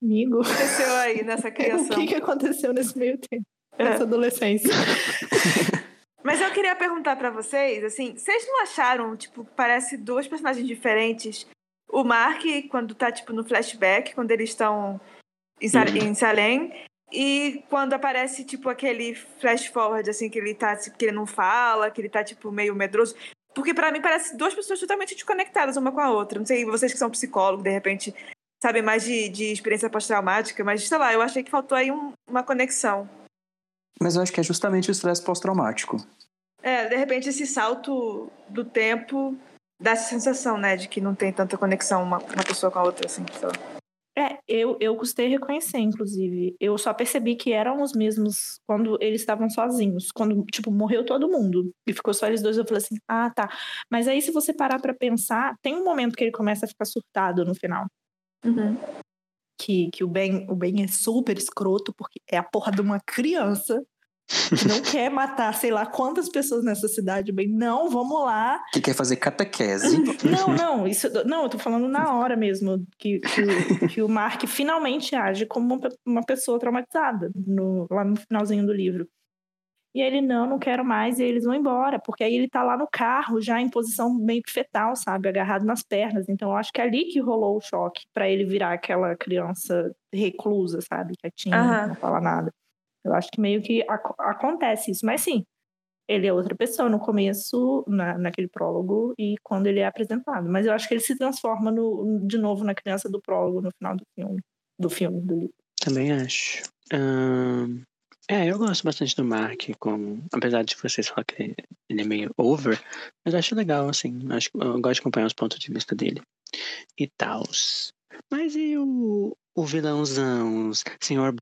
amigo, aconteceu aí nessa o criação? que, que aconteceu nesse meio tempo? É. Nessa adolescência? Mas eu queria perguntar pra vocês, assim, vocês não acharam, tipo, parece dois personagens diferentes? O Mark, quando tá, tipo, no flashback, quando eles estão em, Sa- Uhum. em Salem, e quando aparece, tipo, aquele flash forward, assim, que ele tá, que ele não fala, que ele tá, tipo, meio medroso. Porque pra mim parece duas pessoas totalmente desconectadas uma com a outra. Não sei, vocês que são psicólogos, de repente, sabem mais de, de experiência pós-traumática, mas, sei lá, eu achei que faltou aí um- uma conexão. Mas eu acho que é justamente o estresse pós-traumático. É, de repente esse salto do tempo dá essa sensação, né, de que não tem tanta conexão uma, uma pessoa com a outra, assim, lá. É, eu, eu custei reconhecer, inclusive. Eu só percebi que eram os mesmos quando eles estavam sozinhos. Quando, tipo, morreu todo mundo e ficou só eles dois. Eu falei assim, ah, tá. Mas aí, se você parar pra pensar, tem um momento que ele começa a ficar surtado no final. Que, que o Ben, o Ben é super escroto, porque é a porra de uma criança. que não quer matar, sei lá, quantas pessoas nessa cidade, bem, não, vamos lá. Que quer fazer catequese. Não, não, isso, não, eu tô falando na hora mesmo, que, que, o, que o Mark finalmente age como uma, uma pessoa traumatizada, no, lá no finalzinho do livro. E ele, não, não quero mais, e aí eles vão embora, porque aí ele tá lá no carro, já em posição meio que fetal, sabe, agarrado nas pernas. Então eu acho que é ali que rolou o choque, para ele virar aquela criança reclusa, sabe, quietinha, Aham. não fala nada. Eu acho que meio que ac- acontece isso, mas sim, ele é outra pessoa no começo, na, naquele prólogo, e quando ele é apresentado. Mas eu acho que ele se transforma no, de novo na criança do prólogo no final do filme, do filme, do livro. Também acho. Ahn, é, eu gosto bastante do Mark, como, apesar de vocês falar que ele é meio over, mas eu acho legal, assim. Acho, eu gosto de acompanhar os pontos de vista dele. E tals. Mas e o, o vilãozão, Sr.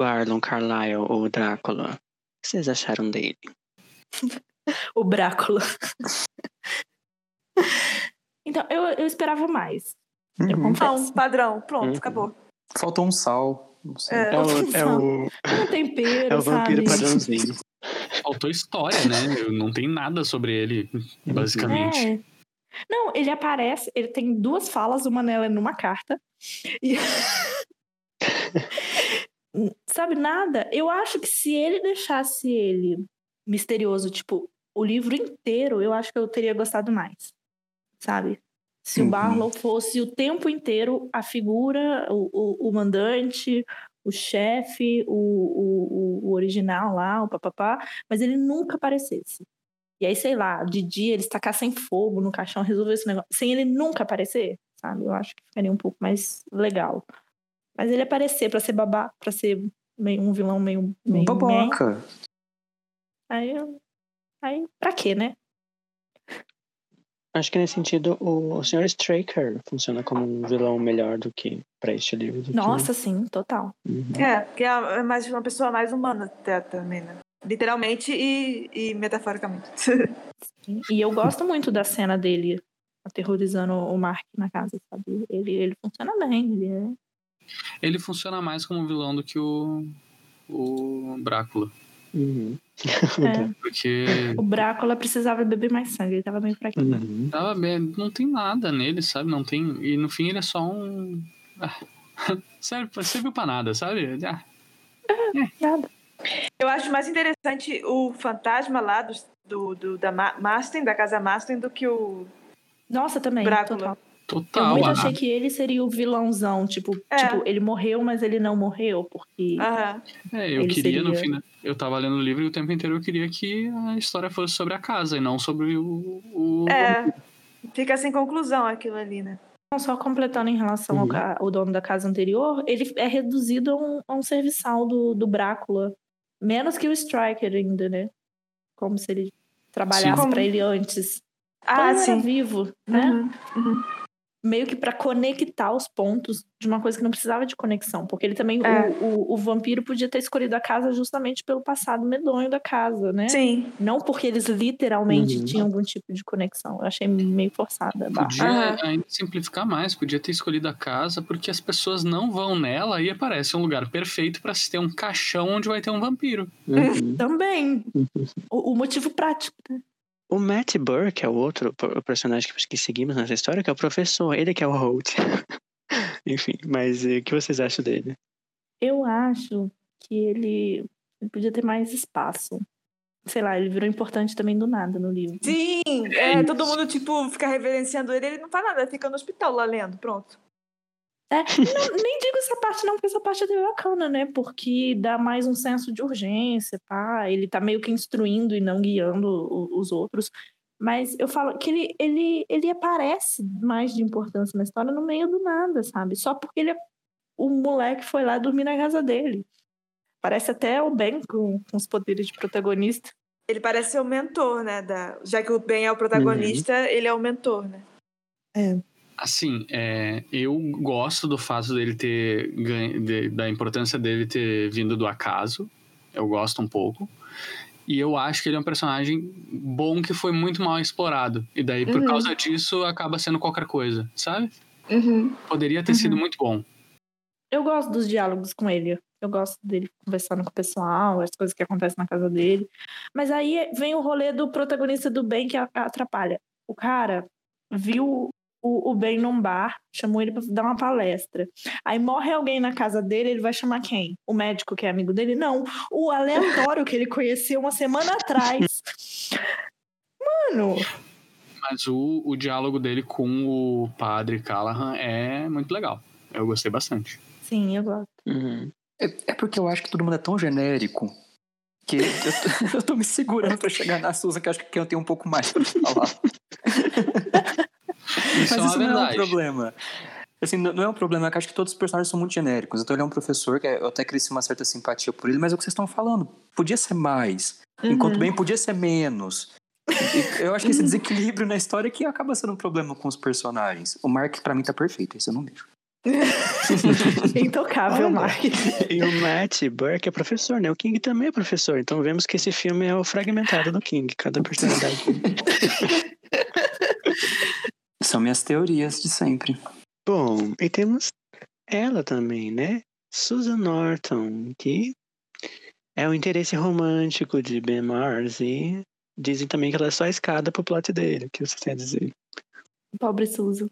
Barlon Carlyle ou Drácula? O que vocês acharam dele? O Brácula. então, eu, eu esperava mais. Eu Uhum. confesso. Não, padrão. Pronto, Uhum. acabou. Faltou um sal. Não sei. É. É o, é o, Um tempero, é o vampiro sabe? padrãozinho. Faltou história, né? Não tem nada sobre ele, basicamente. É. Não, ele aparece, ele tem duas falas, uma nela é numa carta. E... Sabe, nada. Eu acho que se ele deixasse ele misterioso, tipo, o livro inteiro, eu acho que eu teria gostado mais. Sabe? Se Uhum. o Barlow fosse o tempo inteiro a figura, o, o, o mandante, o chefe, o, o, o- original lá, o papapá, mas ele nunca aparecesse. E aí, sei lá, de dia eles tacassem fogo no caixão, resolver esse negócio, sem ele nunca aparecer, sabe? Eu acho que ficaria um pouco mais legal. Mas ele aparecer pra ser babá, pra ser meio, um vilão meio. meio meh, Baboca. aí, aí, pra quê, né? Acho que nesse sentido o, o Sr. Straker funciona como um vilão melhor do que pra este livro. do que- Nossa, sim, total. Uhum. É, porque é mais uma pessoa mais humana até também, né? Literalmente e, e metaforicamente. E eu gosto muito da cena dele aterrorizando o Mark na casa, sabe? Ele, ele funciona bem, ele é. Ele funciona mais como vilão do que o, o Drácula. Uhum. é. Porque O Brácula precisava beber mais sangue, ele tava meio fraquinho. Uhum. tava bem- não tem nada nele, sabe? Não tem. E no fim ele é só um. Ah, Sério, serviu pra nada, sabe? Ah, Nada. Eu acho mais interessante o fantasma lá do, do, do- da Ma- Masten, da casa Masten, do que o. Nossa, também. Drácula. Total. Eu total. muito ah, achei que ele seria o vilãozão. Tipo, É. tipo, ele morreu, mas ele não morreu, porque. Aham. É, eu Ele queria no seria- fim. Eu tava lendo o livro e o tempo inteiro eu queria que a história fosse sobre a casa e não sobre o. o... É. Fica sem conclusão aquilo ali, né? Não, Só completando em relação ao, Uhum. ca- ao dono da casa anterior, ele é reduzido a um, a um serviçal do, do Brácula. Menos que o Striker ainda, né? Como se ele trabalhasse pra ele antes. Ah, Quando ele sim. era vivo, né? Uhum, uhum. Meio que pra conectar os pontos de uma coisa que não precisava de conexão. Porque ele também, É. o, o, o vampiro podia ter escolhido a casa justamente pelo passado medonho da casa, né? Sim. Não porque eles literalmente Uhum. tinham algum tipo de conexão. Eu achei meio forçada. a barra. Podia ainda simplificar mais, podia ter escolhido a casa, porque as pessoas não vão nela e aparece um lugar perfeito pra se ter um caixão onde vai ter um vampiro. Uhum. Também. O, o motivo prático. né? O Matt Burr, que é o outro per- personagem que, seguimos nessa história, que é o professor, ele que é o Holt. Enfim, mas eh, o que vocês acham dele? Eu acho que ele, ele podia ter mais espaço. Sei lá, ele virou importante também do nada no livro. Sim. É todo mundo, tipo, fica reverenciando ele, ele não faz nada, fica no hospital lá lendo, pronto. É, não, nem digo essa parte, não, porque essa parte é bacana, né? Porque dá mais um senso de urgência, pá. Ele tá meio que instruindo e não guiando o- os outros. Mas eu falo que ele, ele, ele aparece mais de importância na história no meio do nada, sabe? Só porque ele é, o moleque foi lá dormir na casa dele. Parece até o Ben com, com os poderes de protagonista. Ele parece ser o mentor, né? Da... Já que o Ben é o protagonista, ele é o mentor, né? Assim, é, eu gosto do fato dele ter ganho, de- da importância dele ter vindo do acaso. Eu gosto um pouco. E eu acho que ele é um personagem bom que foi muito mal explorado. E daí, por Uhum. causa disso, acaba sendo qualquer coisa, sabe? Uhum. Poderia ter Uhum. sido muito bom. Eu gosto dos diálogos com ele. Eu gosto dele conversando com o pessoal, as coisas que acontecem na casa dele. Mas aí vem o rolê do protagonista do bem que atrapalha. O cara viu o, o Ben num bar, chamou ele pra dar uma palestra. Aí morre alguém na casa dele, ele vai chamar quem? O médico que é amigo dele? Não, o aleatório que ele conheceu uma semana atrás. Mano, Mas o, o diálogo dele com o padre Callahan é muito legal. Eu gostei bastante. sim, eu gosto. Uhum. É, é porque eu acho que todo mundo é tão genérico que eu, tô- eu tô me segurando pra chegar na Susan, que eu acho que eu tenho um pouco mais pra falar. Isso é Mas uma isso não é um problema. Assim, não é um problema, é que eu acho que todos os personagens são muito genéricos. Então ele é um professor que eu até cresci uma certa simpatia por ele, mas é o que vocês estão falando. Podia ser mais. Enquanto Uhum. bem podia ser menos. Eu acho que esse desequilíbrio na história que acaba sendo um problema com os personagens. O Mark, pra mim, tá perfeito, esse eu não vejo. Intocável, Olha. Mark. E o Matt Burke é professor, né? O King também é professor. Então vemos que esse filme é o fragmentado do King, cada personalidade. São minhas teorias de sempre. Bom, e temos ela também, né? Susan Norton, que é o interesse romântico de Ben Mars e dizem também que ela é só a escada pro plot dele. O que você tem a dizer? Pobre Susan.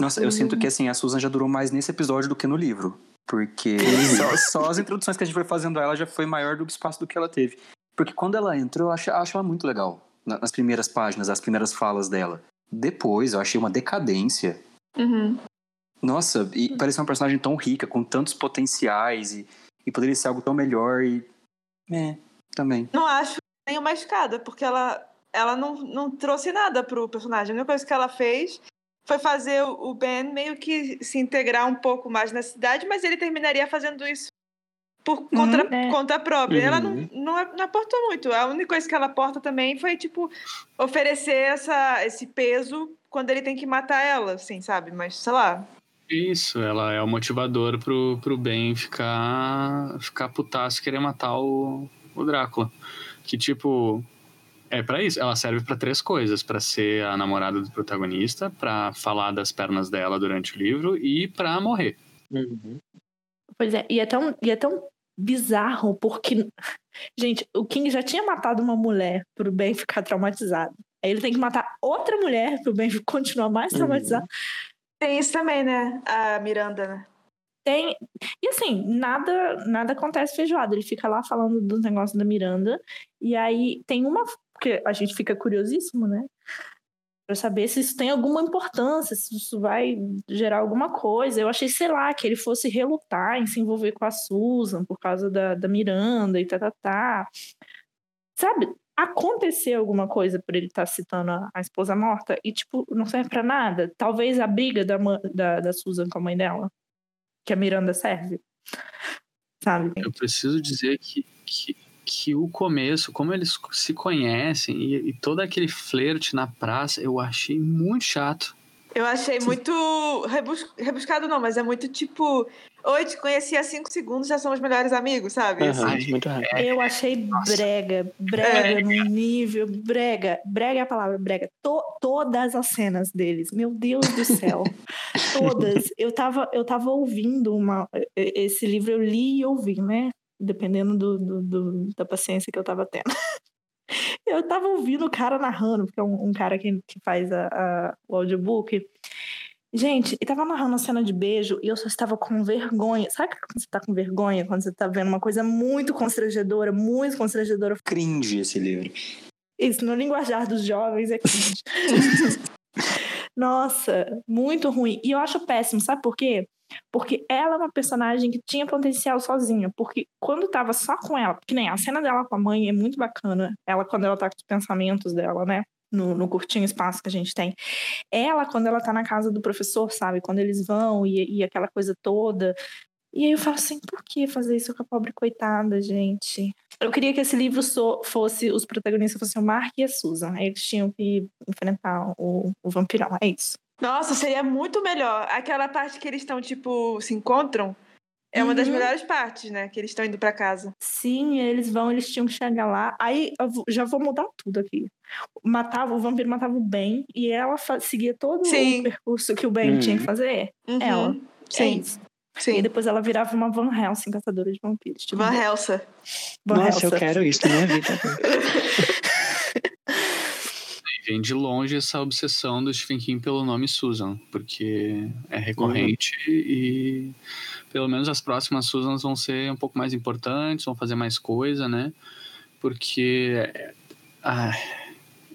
Nossa, eu Uhum. sinto que assim, a Susan já durou mais nesse episódio do que no livro. Porque só, só as introduções que a gente foi fazendo a ela já foi maior do que o espaço do que ela teve. Porque quando ela entrou, eu acho, acho ela muito legal. na- Nas primeiras páginas, as primeiras falas dela. Depois, eu achei uma decadência. Uhum. Nossa, e parecia uma personagem tão rica, com tantos potenciais, e, e poderia ser algo tão melhor, e. É, também. Não acho nem uma escada, porque ela, ela não, não trouxe nada pro personagem. A única coisa que ela fez foi fazer o Ben meio que se integrar um pouco mais na cidade, mas ele terminaria fazendo isso por conta, É. conta própria. Ela não, Uhum. não, não aportou muito. A única coisa que ela aporta também foi, tipo, oferecer essa, esse peso quando ele tem que matar ela, assim, sabe? Mas, sei lá. Isso, ela é o motivador pro, pro Ben ficar, ficar putaço e querer matar o, o Drácula. Que, tipo, é pra isso. Ela serve pra três coisas: Pra ser a namorada do protagonista, pra falar das pernas dela durante o livro e pra morrer. Uhum. Pois é, e é tão, e é tão bizarro, porque, gente, o King já tinha matado uma mulher pro Ben ficar traumatizado. Aí ele tem que matar outra mulher pro Ben continuar mais Uhum. traumatizado. Tem isso também, né? A Miranda, né? Tem. E assim, nada, nada acontece feijoada. Ele fica lá falando dos negócios da Miranda. E aí tem uma. Porque a gente fica curiosíssimo, né? Pra saber se isso tem alguma importância, se isso vai gerar alguma coisa. Eu achei, sei lá, que ele fosse relutar em se envolver com a Susan por causa da, da Miranda e tá, tá, tá. Sabe? Aconteceu alguma coisa por ele estar citando a, a esposa morta e, tipo, não serve pra nada. Talvez a briga da, da, da Susan com a mãe dela que a Miranda serve. Sabe? Eu preciso dizer que, que, que o começo, como eles se conhecem e, e todo aquele flerte na praça, eu achei muito chato. Eu achei muito rebus- rebuscado, não, mas é muito tipo. Oi, te conheci há cinco segundos, já somos melhores amigos, sabe? Aham, Ai, muito rápido. Eu achei brega, brega no nível, brega, brega é a palavra, brega. To- todas as cenas deles, meu Deus do céu, todas. Eu tava, eu tava ouvindo uma, esse livro, eu li e ouvi, né? Dependendo do, do- do- da paciência que eu tava tendo. Eu tava ouvindo o cara narrando, porque é um, um cara que, que faz a- a- o audiobook. Gente, ele tava narrando a cena de beijo e eu só estava com vergonha. Sabe quando você tá com vergonha? Quando você tá vendo uma coisa muito constrangedora, muito constrangedora. Cringe esse livro. Isso, no linguajar dos jovens é cringe. Nossa, muito ruim. E eu acho péssimo, sabe por quê? Porque ela é uma personagem que tinha potencial sozinha. Porque quando tava só com ela, que nem a cena dela com a mãe é muito bacana. Ela, quando ela tá com os pensamentos dela, né? No, no curtinho espaço que a gente tem. Ela, quando ela tá na casa do professor, sabe? Quando eles vão e, e aquela coisa toda. E aí eu falo assim, por que fazer isso com a pobre coitada, gente? Eu queria que esse livro so- fosse, os protagonistas fossem o Mark e a Susan. Aí Eles tinham que enfrentar o, o vampirão, é isso. Nossa, seria muito melhor. Aquela parte que eles estão, tipo, se encontram é uma das Uhum. melhores partes, né? Que eles estão indo pra casa. Sim, eles vão, eles tinham que chegar lá. Aí eu vou- já vou mudar tudo aqui. Matava, o vampiro matava o Ben e ela seguia todo Sim. o percurso que o Ben Uhum. tinha que fazer. Uhum. Ela. É Sim. isso. Sim. E depois ela virava uma Van Helsing, caçadora de vampiros. Tipo, Van Helsing. Van Nossa, eu Helsing. quero isso na minha vida. E vem de longe essa obsessão do Stephen King pelo nome Susan, porque é recorrente e pelo menos as próximas Susans vão ser um pouco mais importantes, vão fazer mais coisa, né? Porque é, ah,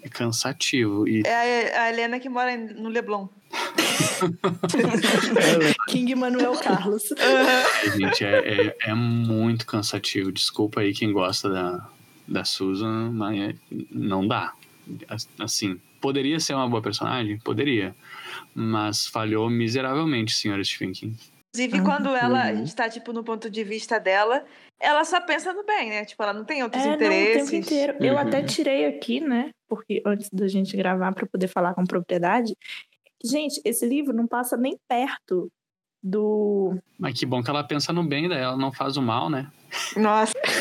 é cansativo. E É a, a Helena que mora no Leblon. King Manuel Carlos. Gente, é, é, é muito cansativo. Desculpa aí quem gosta da, da Susan, mas é- não dá. As- Assim, poderia ser uma boa personagem? Poderia. Mas falhou miseravelmente, senhora Stephen King. Inclusive, quando ela, a Uhum. gente tá, tipo, no ponto de vista dela, ela só pensa no bem, né? Tipo, ela não tem outros É, não, o interesses. tempo inteiro. Eu Uhum. até tirei aqui, né? Porque antes da gente gravar para poder falar com propriedade. Gente, esse livro não passa nem perto do. Mas que bom que ela pensa no bem, daí ela não faz o mal, né? Nossa,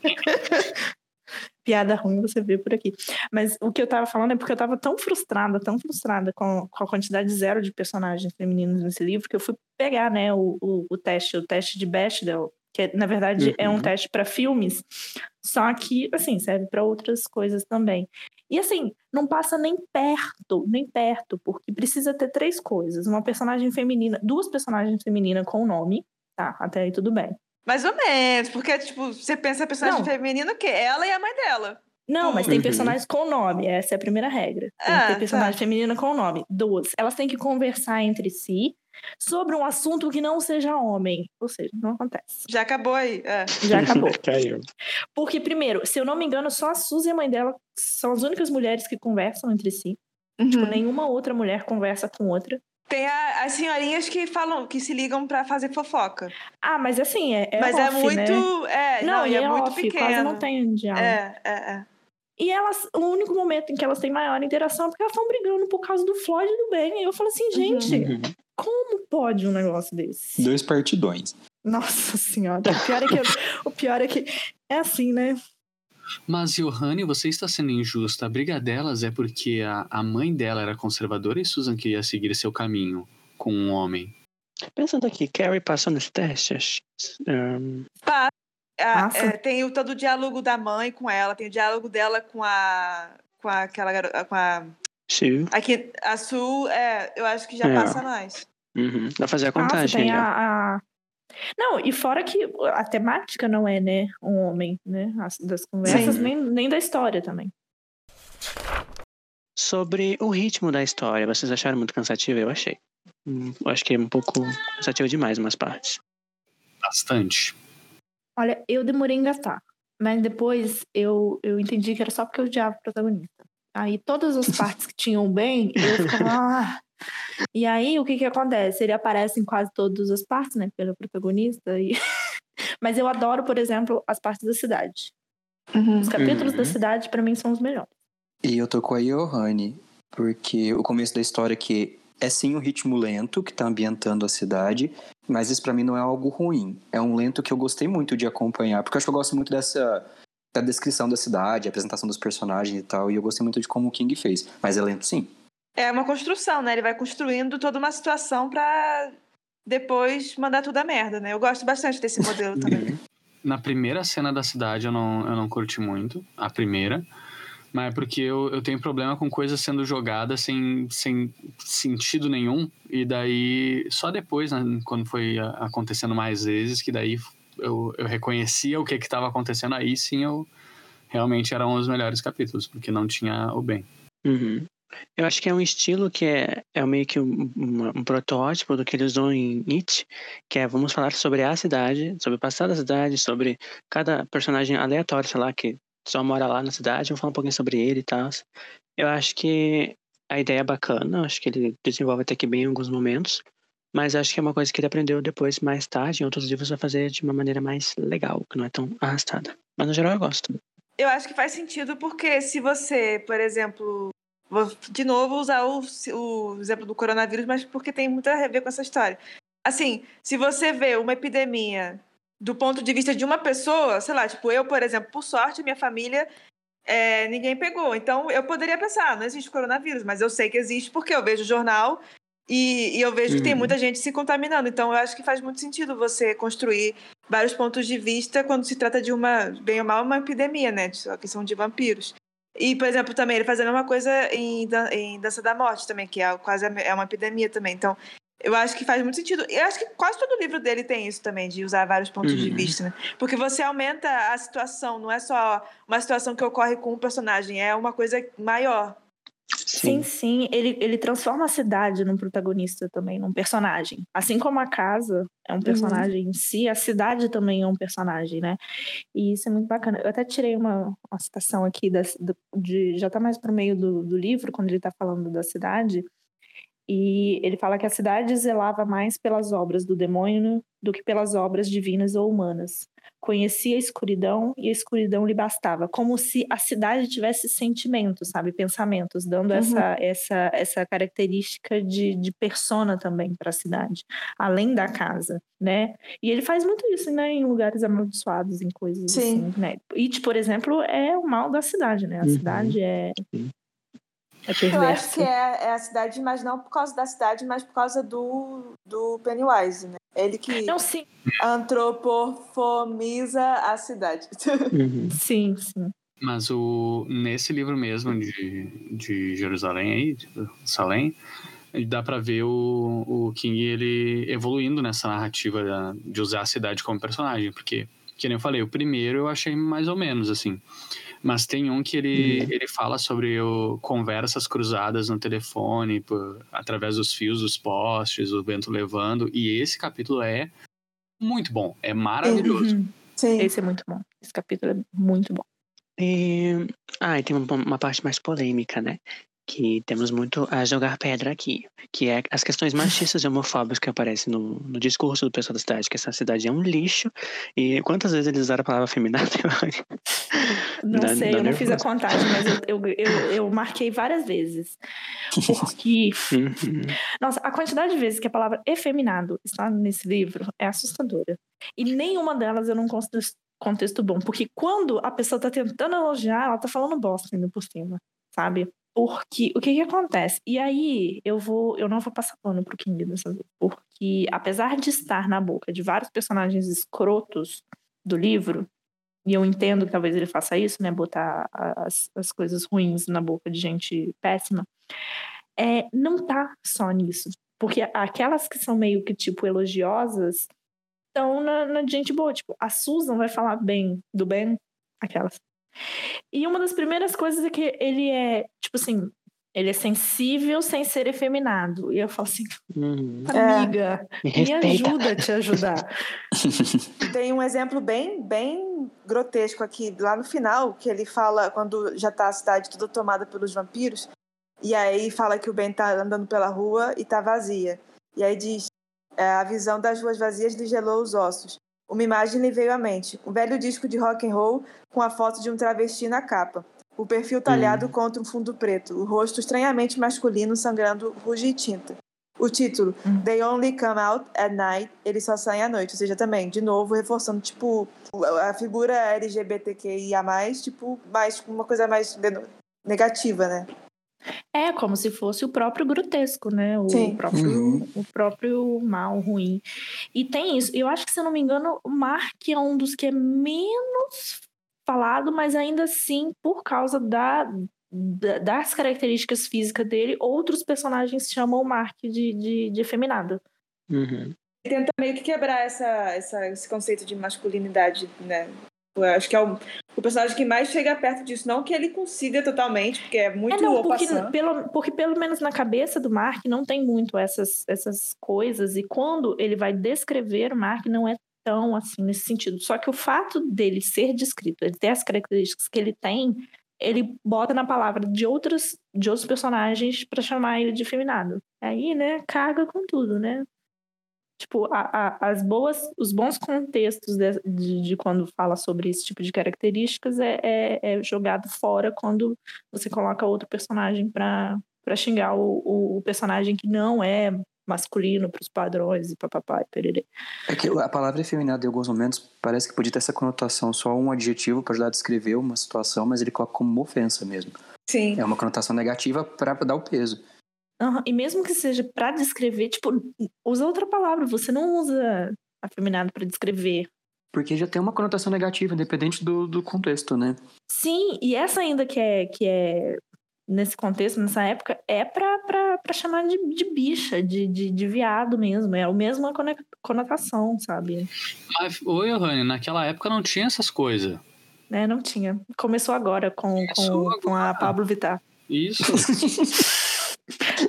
Piada ruim você vê por aqui. Mas o que eu tava falando é porque eu tava tão frustrada, tão frustrada com, com a quantidade zero de personagens femininos nesse livro, que eu fui pegar, né, o, o, o teste, o teste de Bechdel, que na verdade é um Uhum. teste para filmes, só que, assim, serve para outras coisas também. E assim, não passa nem perto, nem perto, porque precisa ter três coisas: uma personagem feminina, duas personagens femininas com nome, tá? Até aí tudo bem. Mais ou menos. Porque, tipo, você pensa personagem Não. feminino o quê? Ela e a mãe dela. Não, mas tem Uhum. personagens com nome, essa é a primeira regra. Tem Ah, que ter personagem tá. feminina com nome. Duas, elas têm que conversar entre si sobre um assunto que não seja homem. Ou seja, não acontece. Já acabou aí. É. Já acabou. Caiu. Porque, primeiro, se eu não me engano, só a Suzy e a mãe dela são as únicas mulheres que conversam entre si. Tipo, Uhum. nenhuma outra mulher conversa com outra. Tem a- as senhorinhas que falam, que se ligam pra fazer fofoca. Ah, mas assim, é, é Mas off, é muito. né? É, Não, não, e é, é muito off, pequeno. quase não tem diálogo. É, é, é. E elas, o único momento em que elas têm maior interação é porque elas estão brigando por causa do Floyd e do Ben. E eu falo assim, gente, Uhum. como pode um negócio desse? Dois partidões. Nossa senhora. O pior é que, o pior é, que é assim, né? Mas, Johanne, você está sendo injusta. A briga delas é porque a, a mãe dela era conservadora e Susan queria seguir seu caminho com um homem. Pensando aqui, Carrie passou nos testes. Um, Ah, Passa. é, tem o todo o diálogo da mãe com ela, tem o diálogo dela com a. com a, aquela garota. com a. Sue. Aqui, a Sul, é, eu acho que já É. passa mais. Uhum. Dá pra fazer a Nossa, contagem. tem aí, ó. a, a- Não, e fora que a temática não é, né, um homem, né? As- Das conversas, Sim. nem, nem da história também. Sobre o ritmo da história, vocês acharam muito cansativo? Eu achei. Hum, Eu acho que é um pouco cansativo demais umas partes. Bastante. Olha, eu demorei a engatar. Mas depois eu, eu entendi que era só porque eu odiava o protagonista. Aí todas as partes que tinham bem, eu ficava. "Ah". E aí o que que acontece? Ele aparece em quase todas as partes, né? Pelo protagonista. E... Mas eu adoro, por exemplo, as partes da cidade. Os capítulos Uhum. da cidade, pra mim, são os melhores. E eu tô com a Johanne, porque o começo da história que é sim um ritmo lento que tá ambientando a cidade, mas isso pra mim não é algo ruim. É um lento que eu gostei muito de acompanhar, porque eu acho que eu gosto muito dessa da descrição da cidade, a apresentação dos personagens e tal, e eu gostei muito de como o King fez. Mas é lento sim. É uma construção, né? Ele vai construindo toda uma situação pra depois mandar tudo a merda, né? Eu gosto bastante desse modelo também. Na primeira cena da cidade eu não, eu não curti muito, a primeira. Mas é porque eu, eu tenho problema com coisas sendo jogadas sem, sem sentido nenhum. E daí, só depois, né, quando foi acontecendo mais vezes, que daí eu, eu reconhecia o que estava acontecendo. Aí sim eu realmente eram os melhores capítulos, porque não tinha o bem. Uhum. Eu acho que é um estilo que é, é meio que um, um protótipo do que ele usou em It, que é vamos falar sobre a cidade, sobre o passado da cidade, sobre cada personagem aleatório, sei lá, que só mora lá na cidade, vamos falar um pouquinho sobre ele e tal. Eu acho que a ideia é bacana, acho que ele desenvolve até que bem em alguns momentos, mas acho que é uma coisa que ele aprendeu depois, mais tarde, em outros livros, a fazer de uma maneira mais legal, que não é tão arrastada. Mas no geral eu gosto. Eu acho que faz sentido porque se você, por exemplo, vou de novo usar o, o exemplo do coronavírus, mas porque tem muito a ver com essa história. Assim, se você vê uma epidemia do ponto de vista de uma pessoa, sei lá, tipo eu, por exemplo, por sorte, minha família, é, ninguém pegou. Então eu poderia pensar, ah, não existe coronavírus, mas eu sei que existe porque eu vejo o jornal E, e eu vejo que tem Uhum. muita gente se contaminando. Então, eu acho que faz muito sentido você construir vários pontos de vista quando se trata de uma, bem ou mal, uma epidemia, né? Só que são de vampiros. E, por exemplo, também ele fazendo uma coisa em, em Dança da Morte também, que é quase a- é uma epidemia também. Então, eu acho que faz muito sentido. Eu acho que quase todo livro dele tem isso também, de usar vários pontos de Uhum. vista, né? Porque você aumenta a situação, não é só uma situação que ocorre com um personagem, é uma coisa maior. Sim, sim. Ele, ele transforma a cidade num protagonista também, num personagem. Assim como a casa é um personagem em si, a cidade também é um personagem, né? E isso é muito bacana. Eu até tirei uma, uma citação aqui das, do- de, já tá mais pro meio do, do livro, quando ele tá falando da cidade. E ele fala que a cidade zelava mais pelas obras do demônio do que pelas obras divinas ou humanas. Conhecia a escuridão e a escuridão lhe bastava, como se a cidade tivesse sentimentos, sabe, pensamentos, dando Uhum. essa, essa, essa característica de, de persona também para a cidade, além da casa, né? E ele faz muito isso, né, em lugares amaldiçoados, em coisas Sim. assim, né? It, por exemplo, é o mal da cidade, né? A Uhum. cidade é, Sim. É Eu acho que é, é a cidade, mas não por causa da cidade, mas por causa do, do Pennywise, né? Ele que Não, sim, antropoformiza a cidade. Uhum. sim, sim. Mas o, nesse livro mesmo de, de Jerusalém aí, de Salém, dá pra ver o, o King ele evoluindo nessa narrativa da- de usar a cidade como personagem, porque, que nem eu falei, o primeiro eu achei mais ou menos assim. Mas tem um que ele, ele fala sobre o, conversas cruzadas no telefone, por, através dos fios dos postes, o vento levando, e esse capítulo é muito bom, é maravilhoso. Uhum. Sim. Esse é muito bom. Esse capítulo é muito bom. E, ah, e tem uma, uma parte mais polêmica, né? Que temos muito a jogar pedra aqui. Que é as questões machistas e homofóbicas que aparecem no, no discurso do pessoal da cidade, que essa cidade é um lixo. E quantas vezes eles usaram a palavra feminina? Não Dá- sei, dá eu não fiz a contagem, mas eu, eu, eu, eu marquei várias vezes. Porque, Uhum. nossa, a quantidade de vezes que a palavra efeminado está nesse livro é assustadora. E nenhuma delas eu não considero contexto bom. Porque quando a pessoa está tentando elogiar, ela está falando bosta ainda por cima, sabe? Porque o que que acontece? E aí eu vou, eu não vou passar pano pro King dessa vez, porque apesar de estar na boca de vários personagens escrotos do livro, e eu entendo que talvez ele faça isso, né, botar as, as coisas ruins na boca de gente péssima, é, não tá só nisso, porque aquelas que são meio que tipo elogiosas estão na, na gente boa, tipo, a Susan vai falar bem do Ben, aquelas. E uma das primeiras coisas é que ele é, tipo assim, ele é sensível sem ser efeminado. E eu falo assim, Uhum. amiga, Me me respeita. ajuda a te ajudar. Tem um exemplo bem, bem grotesco aqui, lá no final, que ele fala quando já tá a cidade toda tomada pelos vampiros, e aí fala que o Ben tá andando pela rua e tá vazia. E aí diz: é, a visão das ruas vazias lhe gelou os ossos. Uma imagem lhe veio à mente: um velho disco de rock and roll com a foto de um travesti na capa. O perfil talhado contra um fundo preto, o rosto estranhamente masculino sangrando ruge e tinta. O título, Hum. They Only Come Out at Night, eles só saem à noite. Ou seja, também, de novo, reforçando, tipo, a figura LGBTQIA, tipo, mais uma coisa mais negativa, né? É como se fosse o próprio grotesco, né? O Sim. próprio, Uhum. o próprio mal ruim. E tem isso. Eu acho que, se eu não me engano, o Mark é um dos que é menos falado, mas ainda assim, por causa da, da- das características físicas dele, outros personagens chamam o Mark de, de, de efeminado. Uhum. Tenta meio que quebrar essa, essa, esse conceito de masculinidade, né? Eu acho que é o, o personagem que mais chega perto disso. Não que ele consiga totalmente, porque é muito É, não, porque pelo, porque pelo menos na cabeça do Mark não tem muito essas, essas coisas, e quando ele vai descrever o Mark não é tão assim nesse sentido. Só que o fato dele ser descrito, ele ter as características que ele tem, ele bota na palavra de outros, de outros personagens pra chamar ele de feminado. Aí, né, caga com tudo, né? Tipo, a- a- as boas, os bons contextos de, de- de quando fala sobre esse tipo de características é, é- é jogado fora quando você coloca outro personagem pra pra xingar o, o- o personagem que não é masculino pros padrões e papapá e pererê. É que a palavra efeminado, em alguns momentos, parece que podia ter essa conotação, só um adjetivo para ajudar a descrever uma situação, mas ele coloca como uma ofensa mesmo. Sim. É uma conotação negativa para dar o peso. Aham, E mesmo que seja pra descrever, tipo, usa outra palavra. Você não usa afeminado pra descrever. Porque já tem uma conotação negativa, independente do, do contexto, né? Sim, e essa ainda que é, que é nesse contexto, nessa época, é pra chamar de, de bicha, de, de, de viado mesmo. É a mesma conotação, sabe? Mas, ô, Johanny, naquela época não tinha essas coisas. Né? Não tinha. Começou agora com, Começou com, com a agora. Pablo Vittar. Isso.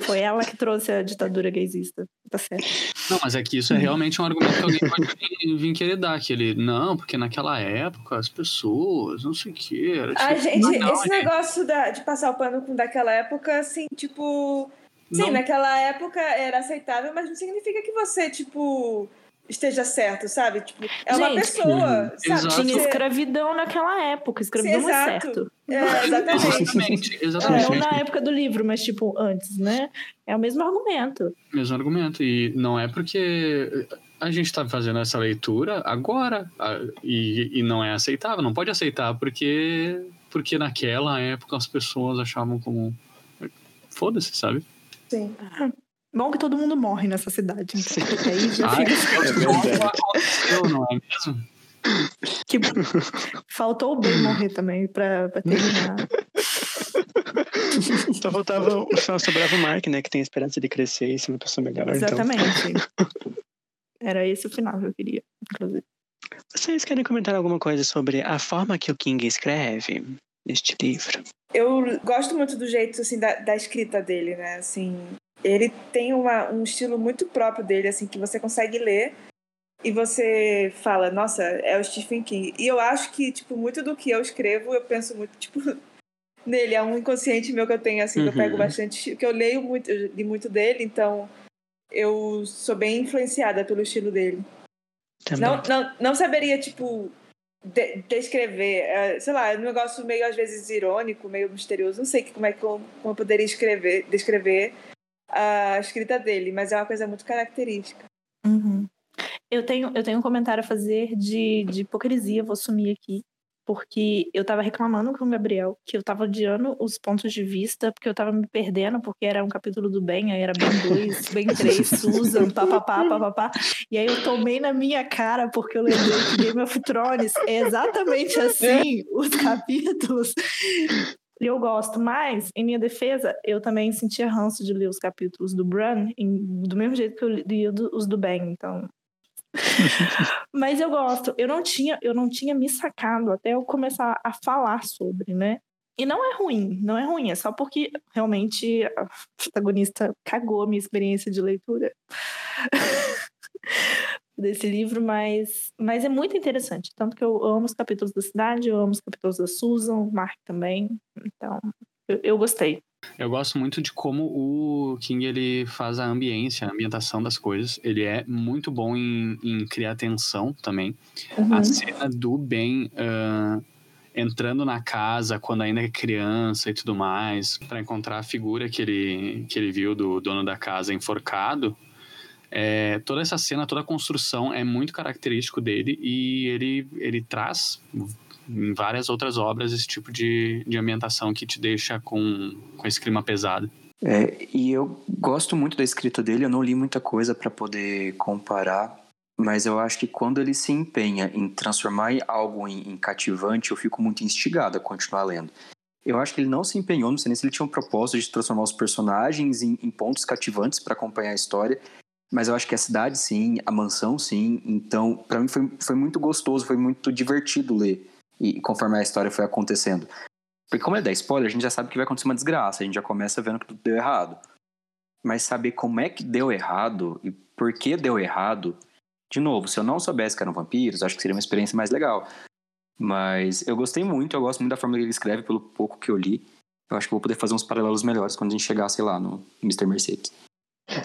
Foi ela que trouxe a ditadura gaysista. Tá certo. Não, mas é que isso é realmente um argumento que alguém pode vir, vir querer dar. Que ele, não, porque naquela época as pessoas, não sei o que. Era A tipo, gente, não, esse negócio da- de passar o pano com daquela época, assim, tipo. Sim, Não. naquela época era aceitável, mas não significa que você, tipo, esteja certo, sabe? Tipo, é uma Gente, pessoa, sabe? exato. Tinha escravidão naquela época. Escravidão Sim, não é exato. certo. É, exatamente. Exatamente, Não exatamente. na época do livro, mas tipo antes, né? É o mesmo argumento. Mesmo argumento. E não é porque a gente está fazendo essa leitura agora a- e, e não é aceitável. Não pode aceitar porque, porque naquela época as pessoas achavam como. Foda-se, sabe? Sim. Bom que todo mundo morre nessa cidade. Então, porque aí já Ah, fica É não é mesmo? que faltou o bem morrer também pra, pra terminar. Só faltava, só sobrava o Mark, né? Que tem a esperança de crescer e ser uma pessoa melhor. Então, Exatamente. Era esse o final que eu queria, inclusive. vocês querem comentar alguma coisa sobre a forma que o King escreve neste livro? Eu gosto muito do jeito, assim, da, da escrita dele, né? Assim, ele tem uma, um estilo muito próprio dele, assim, que você consegue ler e você fala, nossa, é o Stephen King. E eu acho que, tipo, muito do que eu escrevo, eu penso muito, tipo, nele. É um inconsciente meu que eu tenho, assim, que eu Uhum. pego bastante, que eu leio muito, eu li muito dele, então eu sou bem influenciada pelo estilo dele. Também. Não, não, não saberia, tipo, de- descrever. é, sei lá, é um negócio meio, às vezes, irônico, meio misterioso. Não sei como é que eu, como eu poderia escrever, descrever a escrita dele, mas é uma coisa muito característica. Uhum. Eu, tenho, eu tenho um comentário a fazer de, de hipocrisia, vou sumir aqui. Porque eu tava reclamando com o Gabriel que eu tava odiando os pontos de vista, porque eu tava me perdendo, porque era um capítulo do Ben, aí era Ben 2, Ben 3, Susan, papapá, papapá. E aí eu tomei na minha cara, porque eu lembrei que Game of Thrones é exatamente assim, os capítulos. E eu gosto, mas, em minha defesa, eu também sentia ranço de ler os capítulos do Bran em- do mesmo jeito que eu lia do- os do Ben, então. mas eu gosto. Eu não tinha, eu não tinha me sacado até eu começar a falar sobre, né? E não é ruim, não é ruim, é só porque realmente a protagonista cagou a minha experiência de leitura desse livro, mas, mas é muito interessante. Tanto que eu amo os capítulos da cidade, eu amo os capítulos da Susan, o Mark também. Então, eu, eu gostei. Eu gosto muito de como o King ele faz a ambiência, a ambientação das coisas. Ele é muito bom em, em criar tensão também. Uhum. A cena do Ben ah, entrando na casa quando ainda é criança e tudo mais, para encontrar a figura que ele, que ele viu do dono da casa enforcado. É, toda essa cena, toda a construção é muito característico dele e ele, ele traz em várias outras obras esse tipo de, de ambientação que te deixa com, com esse clima pesado. É, e eu gosto muito da escrita dele, eu não li muita coisa para poder comparar, mas eu acho que quando ele se empenha em transformar algo em, em cativante, eu fico muito instigado a continuar lendo. Eu acho que ele não se empenhou, não sei nem se ele tinha um propósito de transformar os personagens em, em pontos cativantes para acompanhar a história, mas eu acho que a cidade sim, a mansão sim, então para mim foi, foi muito gostoso, foi muito divertido ler e conforme a história foi acontecendo. Porque como é dar spoiler, a gente já sabe que vai acontecer uma desgraça, a gente já começa vendo que tudo deu errado. Mas saber como é que deu errado e por que deu errado, de novo, se eu não soubesse que eram vampiros, acho que seria uma experiência mais legal. Mas eu gostei muito, eu gosto muito da forma que ele escreve, pelo pouco que eu li. Eu acho que vou poder fazer uns paralelos melhores quando a gente chegar, sei lá, no Mr. Mercedes.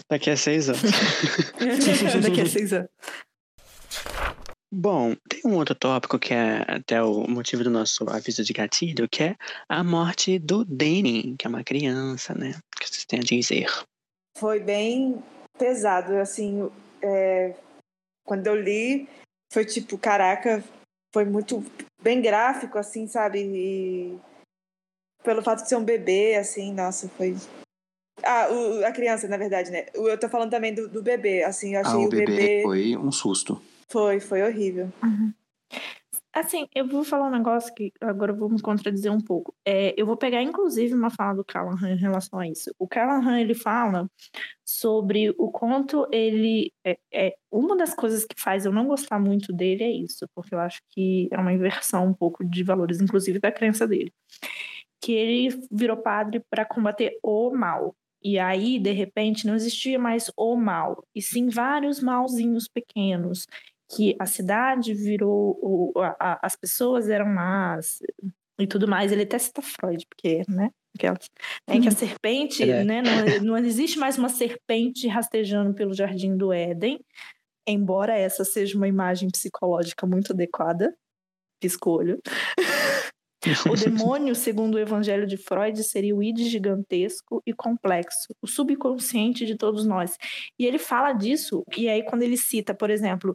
Daqui a seis anos. Daqui a seis anos. Bom, tem um outro tópico que é até o motivo do nosso aviso de gatilho, que é a morte do Danny, que é uma criança, né? O que vocês têm a dizer? Foi bem pesado, assim, é, quando eu li, foi tipo, caraca, foi muito bem gráfico, assim, sabe? E pelo fato de ser um bebê, assim, nossa, foi. Ah, o- a criança, na verdade, né? Eu tô falando também do, do bebê, assim, eu achei Ah, o, o bebê bebê... foi um susto. Foi, foi horrível. Assim, eu vou falar um negócio que agora eu vou me contradizer um pouco. É, eu vou pegar, inclusive, uma fala do Callahan em relação a isso. O Callahan, ele fala sobre o quanto ele... É, é, uma das coisas que faz eu não gostar muito dele é isso, porque eu acho que é uma inversão um pouco de valores, inclusive da crença dele. Que ele virou padre para combater o mal. E aí, de repente, não existia mais o mal, e sim vários malzinhos pequenos que a cidade virou, o- a- as pessoas eram más e tudo mais. Ele até cita Freud, porque, né? Aquelas, né, que a serpente, É. né? Não, não existe mais uma serpente rastejando pelo jardim do Éden, embora essa seja uma imagem psicológica muito adequada. Escolho. O demônio, segundo o evangelho de Freud, seria o id gigantesco e complexo, o subconsciente de todos nós. E ele fala disso, e aí quando ele cita, por exemplo,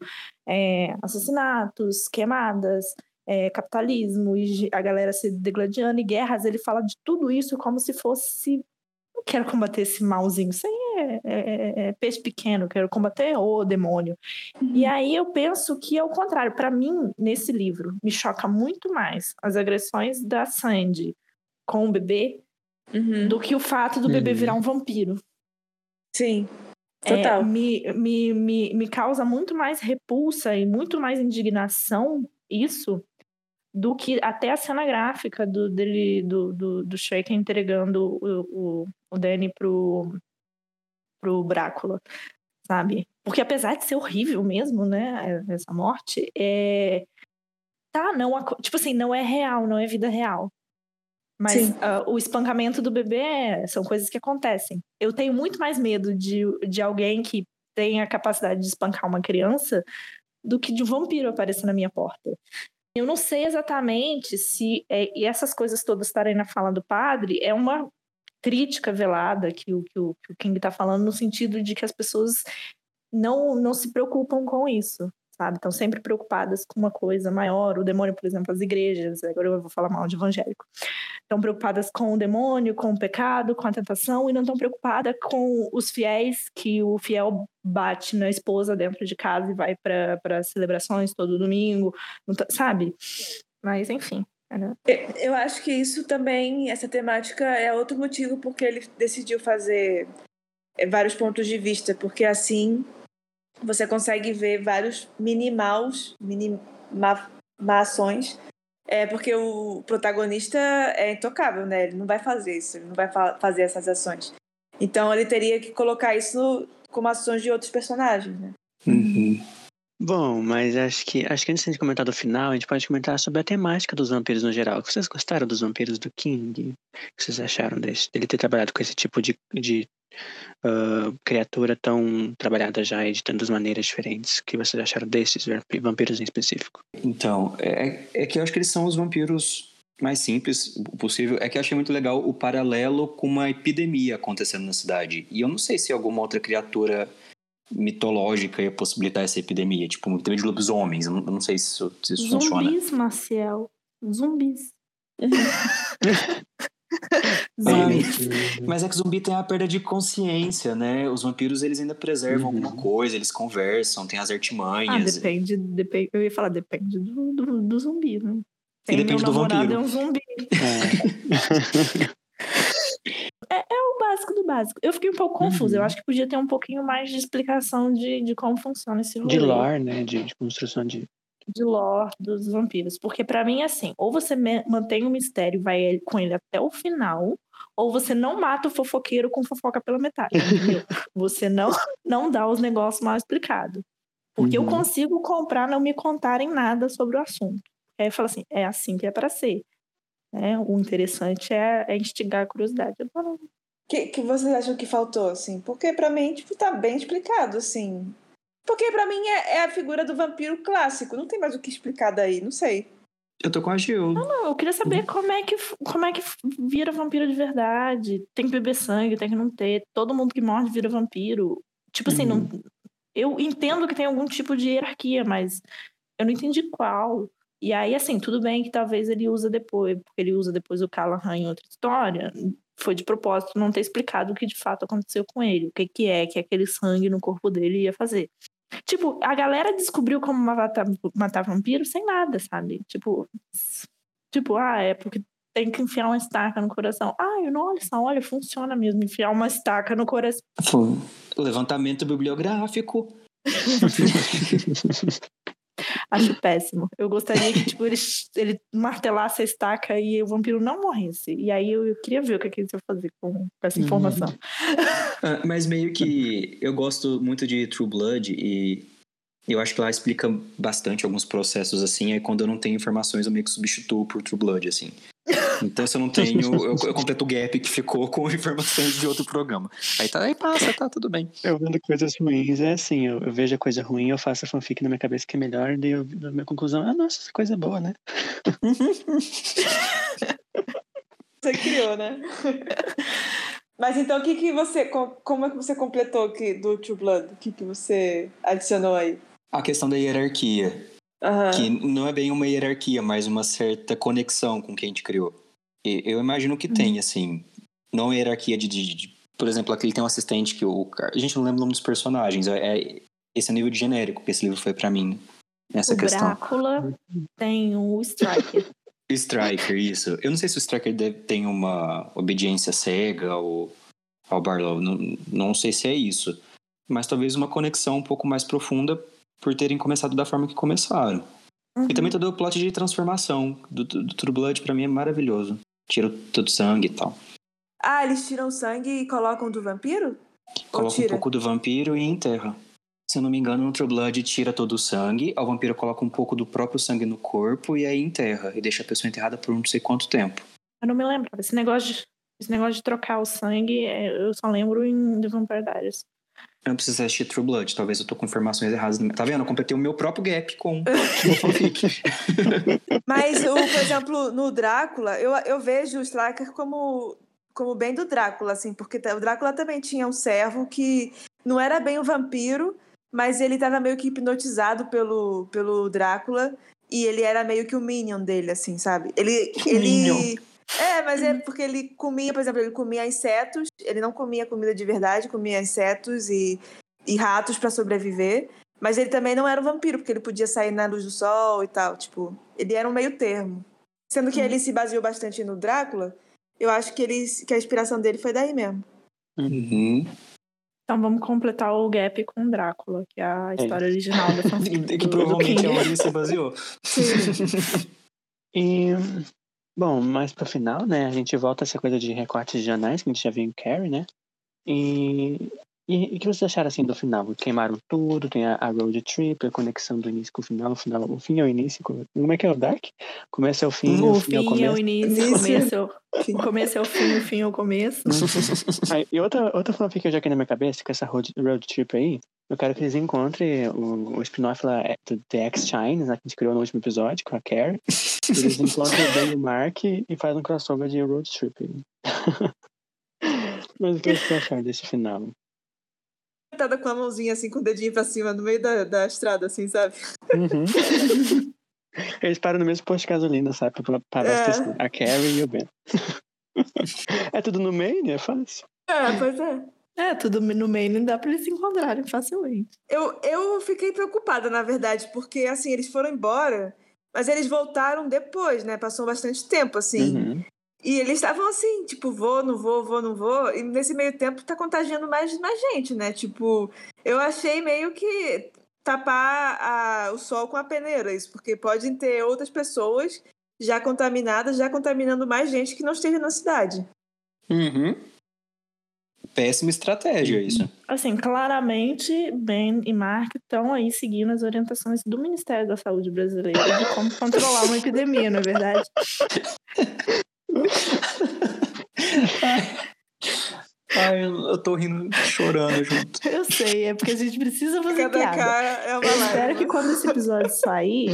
é, assassinatos, queimadas, é, capitalismo, e a galera se degladiando e guerras, ele fala de tudo isso como se fosse. Eu quero combater esse malzinho. Isso aí é, é- é peixe pequeno, quero combater o demônio. E aí eu penso que é o contrário. Para mim, nesse livro, me choca muito mais as agressões da Sandy com o bebê Uhum. do que o fato do bebê Uhum. virar um vampiro. Sim, É, total. me, me, me, me causa muito mais repulsa e muito mais indignação isso do que até a cena gráfica do, dele, do, do, do Shrek entregando o, o, o Danny pro, pro Drácula, sabe? Porque apesar de ser horrível mesmo, né, essa morte, é... tá, não, tipo assim, não é real, não é vida real. Mas ah, o espancamento do bebê é- são coisas que acontecem. Eu tenho muito mais medo de, de alguém que tem a capacidade de espancar uma criança do que de um vampiro aparecer na minha porta. Eu não sei exatamente se é, e essas coisas todas estarem na fala do padre é uma crítica velada que o, que o, que o King está falando no sentido de que as pessoas não, não se preocupam com isso, sabe? Estão sempre preocupadas com uma coisa maior. O demônio, por exemplo, as igrejas, agora eu vou falar mal de evangélico, estão preocupadas com o demônio, com o pecado, com a tentação, e não estão preocupadas com os fiéis, que o fiel bate na esposa dentro de casa e vai para celebrações todo domingo, tá- sabe? Mas, enfim. Eu acho que isso também, essa temática é outro motivo porque ele decidiu fazer eh, vários pontos de vista, porque assim você consegue ver vários minimaus, minimações, é porque o protagonista é intocável, né? Ele não vai fazer isso, ele não vai fa- fazer essas ações. Então ele teria que colocar isso como ações de outros personagens, né? Uhum. Bom, mas acho que acho que antes de comentar do final, a gente pode comentar sobre a temática dos vampiros no geral. Vocês gostaram dos vampiros do King? O que vocês acharam desse, dele ter trabalhado com esse tipo de, de ah, criatura tão trabalhada já e de tantas maneiras diferentes? O que vocês acharam desses vampi- vampiros em específico? Então, é, é que eu acho que eles são os vampiros mais simples possível. É que eu achei muito legal o paralelo com uma epidemia acontecendo na cidade. E eu não sei se alguma outra criatura mitológica ia possibilitar essa epidemia. Tipo, uma epidemia de lobisomens. Eu não, eu não sei se isso, se isso funciona. Zumbis, Maciel. Zumbis. Ah, Zumbis. Mas é que zumbi tem a perda de consciência, né? Os vampiros, eles ainda preservam Uhum. alguma coisa, eles conversam, tem as Ah, artimanhas. depende, depende. Eu ia falar, depende do, do, do zumbi, né? Tem depende meu do namorado vampiro. é um zumbi. É. É básico do básico. Eu fiquei um pouco confusa. Eu Uhum. acho que podia ter um pouquinho mais de explicação de, de como funciona esse rolê. de lore, né? De, de construção de. De lore dos vampiros. Porque pra mim, é assim, ou você mantém o mistério e vai com ele até o final, ou você não mata o fofoqueiro com fofoca pela metade, entendeu? você não, não dá os negócios mal explicados. Porque eu Uhum. consigo comprar não me contarem nada sobre o assunto. Aí eu falo assim, é assim que é pra ser. né? O interessante é, é instigar a curiosidade. Eu falo, que, que vocês acham que faltou, assim? Porque pra mim, tipo, tá bem explicado, assim. Porque pra mim é, é a figura do vampiro clássico. Não tem mais o que explicar daí, não sei. Eu tô com a Gil. Não, eu queria saber como é que como é que vira vampiro de verdade. Tem que beber sangue, tem que não ter. Todo mundo que morre vira vampiro. Tipo assim, não, Uhum. eu entendo que tem algum tipo de hierarquia, mas eu não entendi qual. E aí, assim, tudo bem que talvez ele usa depois, porque ele usa depois o Callahan em outra história. Foi de propósito não ter explicado o que de fato aconteceu com ele, o que, que é que aquele sangue no corpo dele ia fazer. Tipo, a galera descobriu como matar, matar vampiro sem nada, sabe? Tipo, tipo, ah, é porque tem que enfiar uma estaca no coração. Ah, nossa, olha, funciona mesmo, enfiar uma estaca no coração. Levantamento bibliográfico. Acho péssimo. Eu gostaria que tipo, ele, ele martelasse a estaca e o vampiro não morresse. E aí eu, eu queria ver o que, que eles iam fazer com, essa Uhum. informação. Ah, mas meio que eu gosto muito de True Blood e eu acho que lá explica bastante alguns processos assim. Aí quando eu não tenho informações, eu meio que substituo por True Blood, assim. Então se eu não tenho, eu, eu completo o gap que ficou com informações de outro programa. Aí tá, aí passa, tá tudo bem. Eu vendo coisas ruins, é assim, eu, eu vejo a coisa ruim, eu faço a fanfic na minha cabeça que é melhor, daí eu, a minha conclusão, ah, nossa, essa coisa é boa, né? Você criou, né? Mas então o que, que você. co- Como é que você completou aqui do True Blood? O que, que você adicionou aí? A questão da hierarquia. Aham. Que não é bem uma hierarquia, mas uma certa conexão com quem a gente criou. E eu imagino que tem, assim. Não hierarquia de, de- de- Por exemplo, aquele tem um assistente que o. A gente não lembra o nome dos personagens. É, é- esse é o nível de genérico que esse livro foi pra mim. Nessa o questão. Drácula tem o Striker. Striker, isso. Eu não sei se o Striker deve, tem uma obediência cega ao, ao Barlow. Não, não sei se é isso. Mas talvez uma conexão um pouco mais profunda por terem começado da forma que começaram. E também todo o plot de transformação do, do, do True Blood pra mim é maravilhoso. Tira todo o sangue e tal. Ah, eles tiram sangue e colocam do vampiro? Coloca um pouco do vampiro e enterra. Se eu não me engano, no True Blood tira todo o sangue, o vampiro coloca um pouco do próprio sangue no corpo e aí enterra. E deixa a pessoa enterrada por não sei quanto tempo. Eu não me lembro. Esse negócio de, esse negócio de trocar o sangue, é, eu só lembro em The Vampire Diaries. Eu não preciso assistir True Blood, talvez eu tô com informações erradas. Tá vendo? Eu completei o meu próprio gap com o fanfic. Mas, o, por exemplo, no Drácula, eu, eu vejo o Striker como, como bem do Drácula, assim, porque o Drácula também tinha um servo que não era bem um vampiro, mas ele estava meio que hipnotizado pelo, pelo Drácula e ele era meio que o minion dele, assim, sabe? Ele. ele... Minion. É, mas é porque ele comia, por exemplo, ele comia insetos, ele não comia comida de verdade, comia insetos e, e ratos para sobreviver. Mas ele também não era um vampiro, porque ele podia sair na luz do sol e tal. Tipo, ele era um meio termo. Sendo que ele se baseou bastante no Drácula, eu acho que, ele, que a inspiração dele foi daí mesmo. Uhum. Então vamos completar o gap com Drácula, que é a história original da fanfic. Que provavelmente é onde ele se baseou. E, bom, mais pro final, né, a gente volta a essa coisa de recortes de jornais que a gente já viu em Carrie, né? E, e, o que vocês acharam, assim, do final? Queimaram tudo, tem a, a road trip, a conexão do início com o final, o final, o fim é o início. Como é que é o Dark? Começa é o fim, O o fim é o fim é o começo. início, o Início. começo é o, o começo é o fim, o fim é o começo. Aí, e outra, outra fanfic que eu já aqui na minha cabeça, com essa road, road trip aí, eu quero que eles encontrem o, o spin-off lá, é, do The X-Chines, né, que a gente criou no último episódio, com a Carrie. Eles encontram o Ben e o Mark e fazem um crossover de road trip aí. Mas o que vocês acharam desse final? Sentada com a mãozinha assim, com o dedinho pra cima, no meio da, da estrada, assim, sabe? Uhum. Eles param no mesmo posto de gasolina, sabe? Pra parar É. A Carrie e o Ben. é tudo no meio, né? É fácil. É, pois é. É, tudo no meio não dá pra eles se encontrarem facilmente. Eu, eu fiquei preocupada, na verdade, porque, assim, eles foram embora, mas eles voltaram depois, né? Passou bastante tempo, assim. Uhum. E eles estavam assim, tipo, vou, não vou, vou, não vou. E nesse meio tempo tá contagiando mais, mais gente, né? Tipo, eu achei meio que tapar a- o sol com a peneira, isso, porque podem ter outras pessoas já contaminadas, já contaminando mais gente que não esteja na cidade. Uhum. Péssima estratégia isso. Assim, claramente, Ben e Mark estão aí seguindo as orientações do Ministério da Saúde brasileiro de como controlar uma epidemia, não é verdade? Ai, eu tô rindo, chorando junto. Eu sei, é porque a gente precisa fazer Cada piada. cara é uma Eu espero que quando esse episódio sair,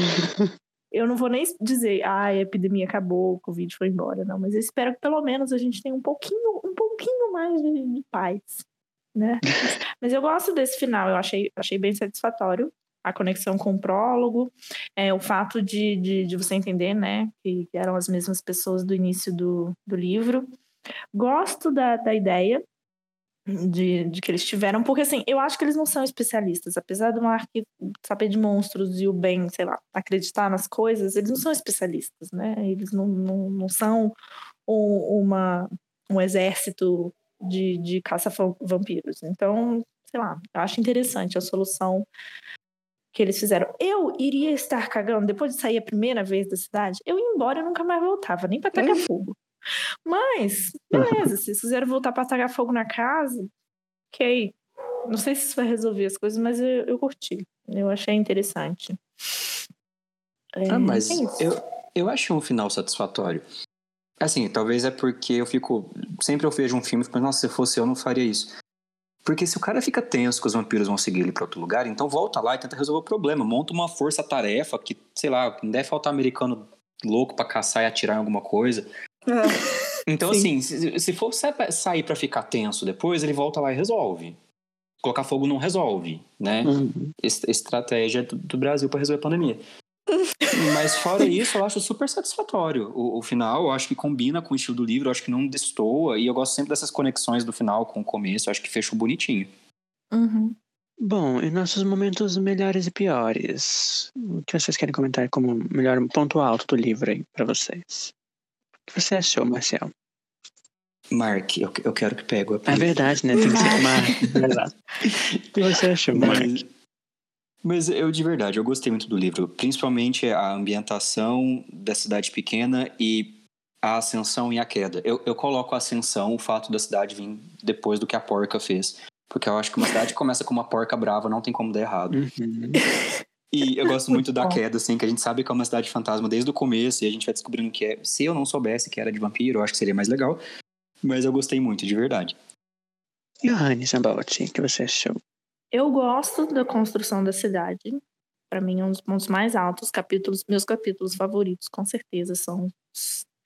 eu não vou nem dizer, ah, a epidemia acabou, o Covid foi embora, não. Mas eu espero que pelo menos a gente tenha um pouquinho, um pouquinho mais de, de paz, né? mas eu gosto desse final, eu achei, achei bem satisfatório. A conexão com o prólogo, é, o fato de, de, de você entender, né, que, eram as mesmas pessoas do início do, do livro. Gosto da, da ideia de, de que eles tiveram, porque assim, eu acho que eles não são especialistas, apesar do Mark saber de monstros e o Ben, sei lá, acreditar nas coisas, eles não são especialistas, né? Eles não, não, não são um, uma, um exército de, de caça-vampiros. Então, sei lá, eu acho interessante a solução que eles fizeram. Eu iria estar cagando, depois de sair a primeira vez da cidade, eu ia embora e nunca mais voltava, nem para tacar fogo. Mas, beleza, se vocês quiserem voltar para tacar fogo na casa, ok. Não sei se isso vai resolver as coisas, mas eu, eu curti. Eu achei interessante. É, ah, mas é eu, eu achei um final satisfatório. Assim, talvez é porque eu fico. Sempre eu vejo um filme e fico, nossa, se fosse eu, não faria isso. Porque se o cara fica tenso que os vampiros vão seguir ele para outro lugar, então volta lá e tenta resolver o problema. Monta uma força-tarefa que, sei lá, não deve faltar americano louco para caçar e atirar em alguma coisa. É. Então, Sim. assim, se, for sair para ficar tenso depois, ele volta lá e resolve. Colocar fogo não resolve, né? Uhum. Estratégia do Brasil para resolver a pandemia. Mas fora isso, eu acho super satisfatório. O, o, final, eu acho que combina com o estilo do livro, eu acho que não destoa, e eu gosto sempre dessas conexões do final com o começo, eu acho que fechou bonitinho. Uhum. Bom, e nossos momentos melhores e piores? O que vocês querem comentar como melhor ponto alto do livro aí para vocês? O que você achou, Marcel? Mark, eu, eu quero que pegue a É verdade, né? Tem que ser Mark. o que você achou, Mark? Mas eu, de verdade, eu gostei muito do livro. Principalmente a ambientação da cidade pequena e a ascensão e a queda. Eu, eu coloco a ascensão, o fato da cidade vir depois do que a porca fez. Porque eu acho que uma cidade começa com uma porca brava, não tem como dar errado. Uhum. E eu gosto muito da queda, assim, que a gente sabe que é uma cidade fantasma desde o começo e a gente vai descobrindo que é. Se eu não soubesse que era de vampiro, eu acho que seria mais legal. Mas eu gostei muito, de verdade. E Rani Zambotti, o que você achou? Eu gosto da construção da cidade. Para mim, é um dos pontos mais altos. Capítulos, meus capítulos favoritos, com certeza, são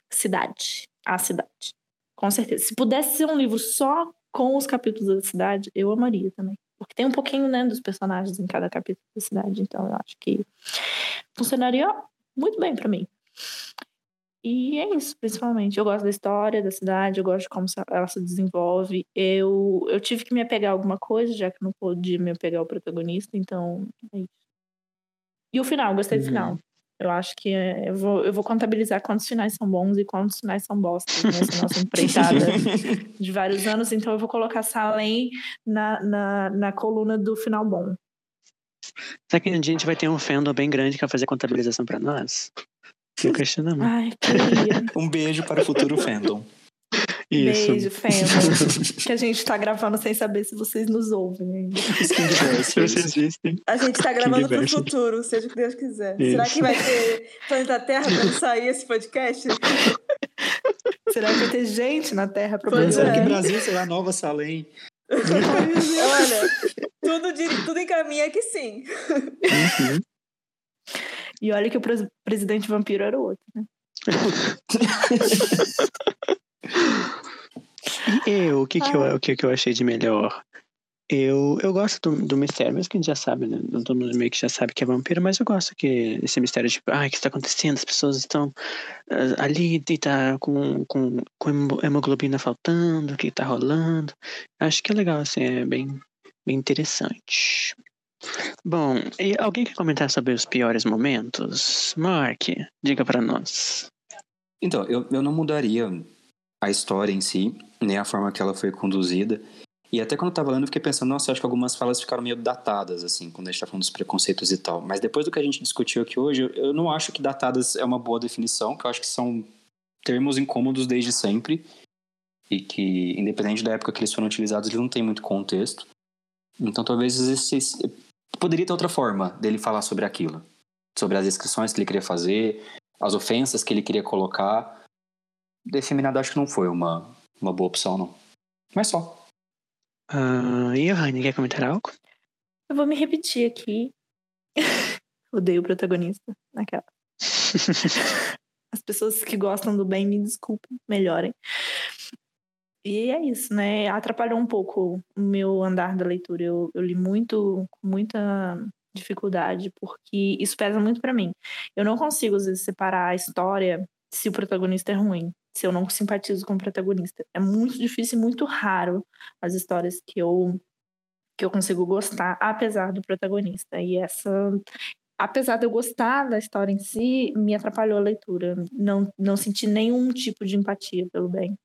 cidade. A cidade. Com certeza. Se pudesse ser um livro só com os capítulos da cidade, eu amaria também. Porque tem um pouquinho, né, dos personagens em cada capítulo da cidade. Então, eu acho que funcionaria muito bem para mim. E é isso, principalmente. Eu gosto da história da cidade, eu gosto de como ela se desenvolve. Eu, eu tive que me apegar a alguma coisa, já que não podia me apegar ao protagonista, então é isso. E o final, gostei do final. Uhum. Eu acho que é, eu, vou, eu vou contabilizar quantos finais são bons e quantos finais são bostas nessa nossa empreitada de vários anos. Então eu vou colocar Salem na, na, na coluna do final bom. Será que a gente vai ter um fandom bem grande que vai fazer contabilização para nós? Fica questionamento. Ai, queria. um beijo para o futuro fandom. Isso. Beijo, fandom. que a gente tá gravando sem saber se vocês nos ouvem ainda. A gente tá gravando pro futuro, seja o que Deus quiser. Isso. Será que vai ter planeta Terra quando sair esse podcast? Será que vai ter gente na Terra pra poder Será que Brasil será a nova Salem? Olha, tudo, de, tudo encaminha que sim. Uhum. E olha que o presidente vampiro era o outro, né? e eu, o que, que, eu, o que, que eu achei de melhor? Eu, eu gosto do, do mistério, mesmo que a gente já sabe, né? Todo mundo meio que já sabe que é vampiro, mas eu gosto que esse mistério de, ah, o que está acontecendo? As pessoas estão uh, ali e tá com, com, com hemoglobina faltando, o que está rolando. Acho que é legal, assim, é bem, bem interessante. Bom, e alguém quer comentar sobre os piores momentos? Mark, diga para nós. Então, eu, eu não mudaria a história em si, nem a forma que ela foi conduzida. E até quando eu tava lendo, eu fiquei pensando, nossa, acho que algumas falas ficaram meio datadas, assim, quando a gente tá falando dos preconceitos e tal. Mas depois do que a gente discutiu aqui hoje, eu não acho que datadas é uma boa definição, que eu acho que são termos incômodos desde sempre. E que, independente da época que eles foram utilizados, eles não têm muito contexto. Então talvez existisse, poderia ter outra forma dele falar sobre aquilo. Sobre as descrições que ele queria fazer, as ofensas que ele queria colocar. Defeminado acho que não foi uma, uma boa opção, não. Mas só. Uh, e a Raine, quer comentar algo? Eu vou me repetir aqui. Odeio o protagonista naquela. As pessoas que gostam do bem, me desculpem, melhorem. E é isso, né? Atrapalhou um pouco o meu andar da leitura. Eu, eu li muito, com muita dificuldade, porque isso pesa muito para mim. Eu não consigo, às vezes, separar a história se o protagonista é ruim, se eu não simpatizo com o protagonista. É muito difícil e muito raro as histórias que eu que eu consigo gostar, apesar do protagonista. E essa apesar de eu gostar da história em si, me atrapalhou a leitura. Não, não senti nenhum tipo de empatia pelo bem.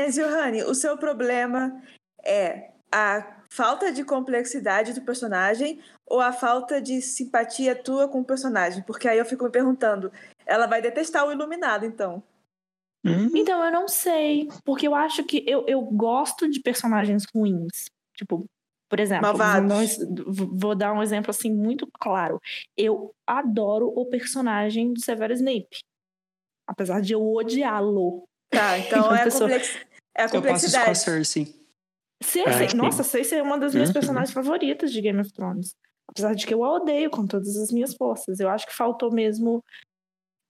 Mas, Johanny, o seu problema é a falta de complexidade do personagem ou a falta de simpatia tua com o personagem? Porque aí eu fico me perguntando, ela vai detestar o Iluminado, então. Hum? Então, eu não sei. Porque eu acho que eu, eu gosto de personagens ruins. Tipo, por exemplo, vou, vou dar um exemplo assim muito claro. Eu adoro o personagem do Severo Snape. Apesar de eu odiá-lo. Tá, então é a, complex... é a complexidade. Eu passo com a Cersei. Cersei, é, nossa, Cersei é uma das minhas uhum. personagens favoritas de Game of Thrones. Apesar de que eu a odeio com todas as minhas forças. Eu acho que faltou mesmo.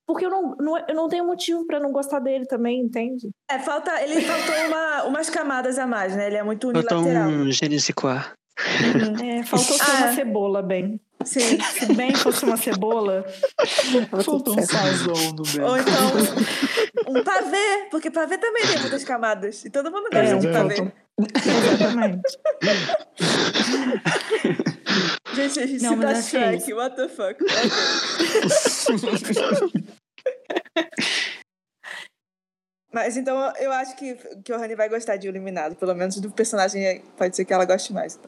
Porque eu não, não eu não tenho motivo para não gostar dele também, entende? É, falta. Ele faltou uma, umas camadas a mais, né? Ele é muito unilateral. Faltou um Genesiquar. Uhum. É, faltou ah. uma cebola, bem. Sim. Se bem fosse uma cebola. Faltou um sazão no meio. Ou então um pavê, porque pavê também tem muitas camadas. E todo mundo gosta é, de pavê. Exatamente. Gente, a gente não, cita Shrek, what the fuck? Mas então eu acho que, que o Rani vai gostar de Iluminado. Pelo menos do personagem pode ser que ela goste mais.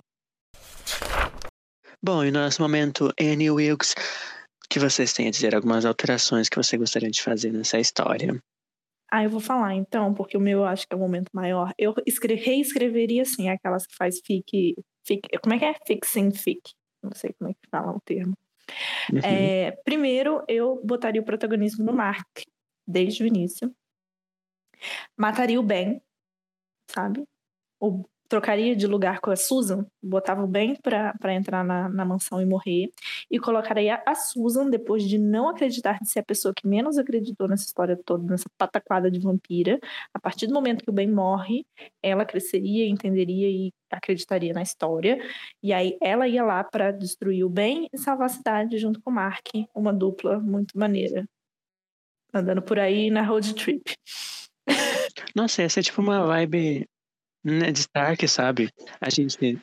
Bom, e no nosso momento, Annie Wilkes, o que vocês têm a dizer? Algumas alterações que você gostaria de fazer nessa história? Ah, eu vou falar então, porque o meu eu acho que é o momento maior. Eu escre reescreveria, assim, aquelas que faz fic, fic. Como é que é? Fixing fic. Não sei como é que fala o termo. Uhum. É, primeiro, eu botaria o protagonismo no Mark, desde o início. Mataria o Ben, sabe? O trocaria de lugar com a Susan, botava o Ben para entrar na, na mansão e morrer, e colocaria a Susan, depois de não acreditar de ser a pessoa que menos acreditou nessa história toda, nessa pataquada de vampira, a partir do momento que o Ben morre, ela cresceria, entenderia e acreditaria na história, e aí ela ia lá para destruir o Ben e salvar a cidade junto com o Mark, uma dupla muito maneira, andando por aí na road trip. Nossa, essa é tipo uma vibe Ned Stark, sabe? A gente,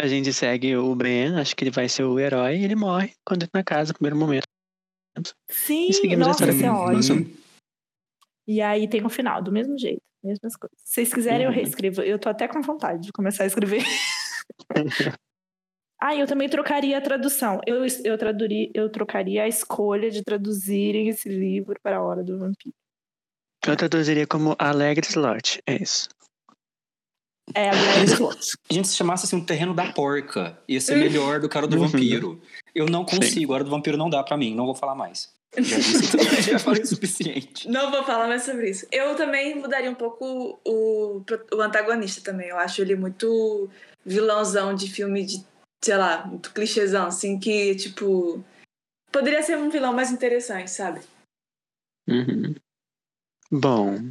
a gente segue o Ben, acho que ele vai ser o herói, e ele morre quando entra na casa, no primeiro momento. Sim, nossa, isso é ótimo. E aí tem o final, do mesmo jeito, mesmas coisas. Se vocês quiserem, eu uhum. reescrevo. Eu tô até com vontade de começar a escrever. ah, eu também trocaria a tradução. Eu, eu, traduria, eu trocaria a escolha de traduzirem esse livro para a Hora do Vampiro. Eu traduziria como Alegre Slot, é isso. É, a A gente se chamasse assim um terreno da porca, ia ser melhor do cara do uhum. vampiro. Eu não consigo, a hora do vampiro não dá para mim, não vou falar mais. Já disse, já falei o suficiente. Não vou falar mais sobre isso. Eu também mudaria um pouco o, o antagonista também. Eu acho ele muito vilãozão de filme de, sei lá, muito clichêzão, assim, que, tipo. Poderia ser um vilão mais interessante, sabe? Uhum. Bom,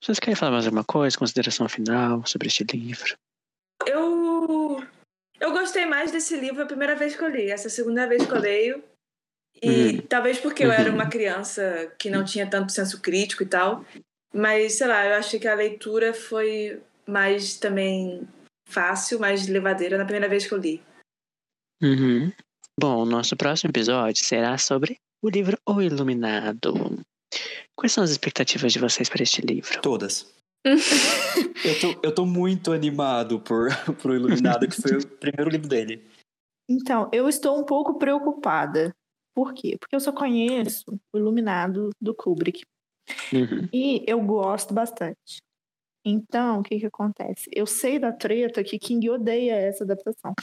vocês querem falar mais alguma coisa, consideração final sobre este livro? Eu eu gostei mais desse livro a primeira vez que eu li. Essa é a segunda vez que eu leio. E hum. talvez porque eu era uhum. uma criança que não tinha tanto senso crítico e tal. Mas, sei lá, eu achei que a leitura foi mais também fácil, mais levadeira na primeira vez que eu li. Uhum. Bom, o nosso próximo episódio será sobre o livro O Iluminado. Quais são as expectativas de vocês para este livro? Todas. eu, tô, eu tô muito animado por, por O Iluminado, que foi o primeiro livro dele. Então, eu estou um pouco preocupada. Por quê? Porque eu só conheço o Iluminado do Kubrick. Uhum. E eu gosto bastante. Então, o que que acontece? Eu sei da treta que King odeia essa adaptação.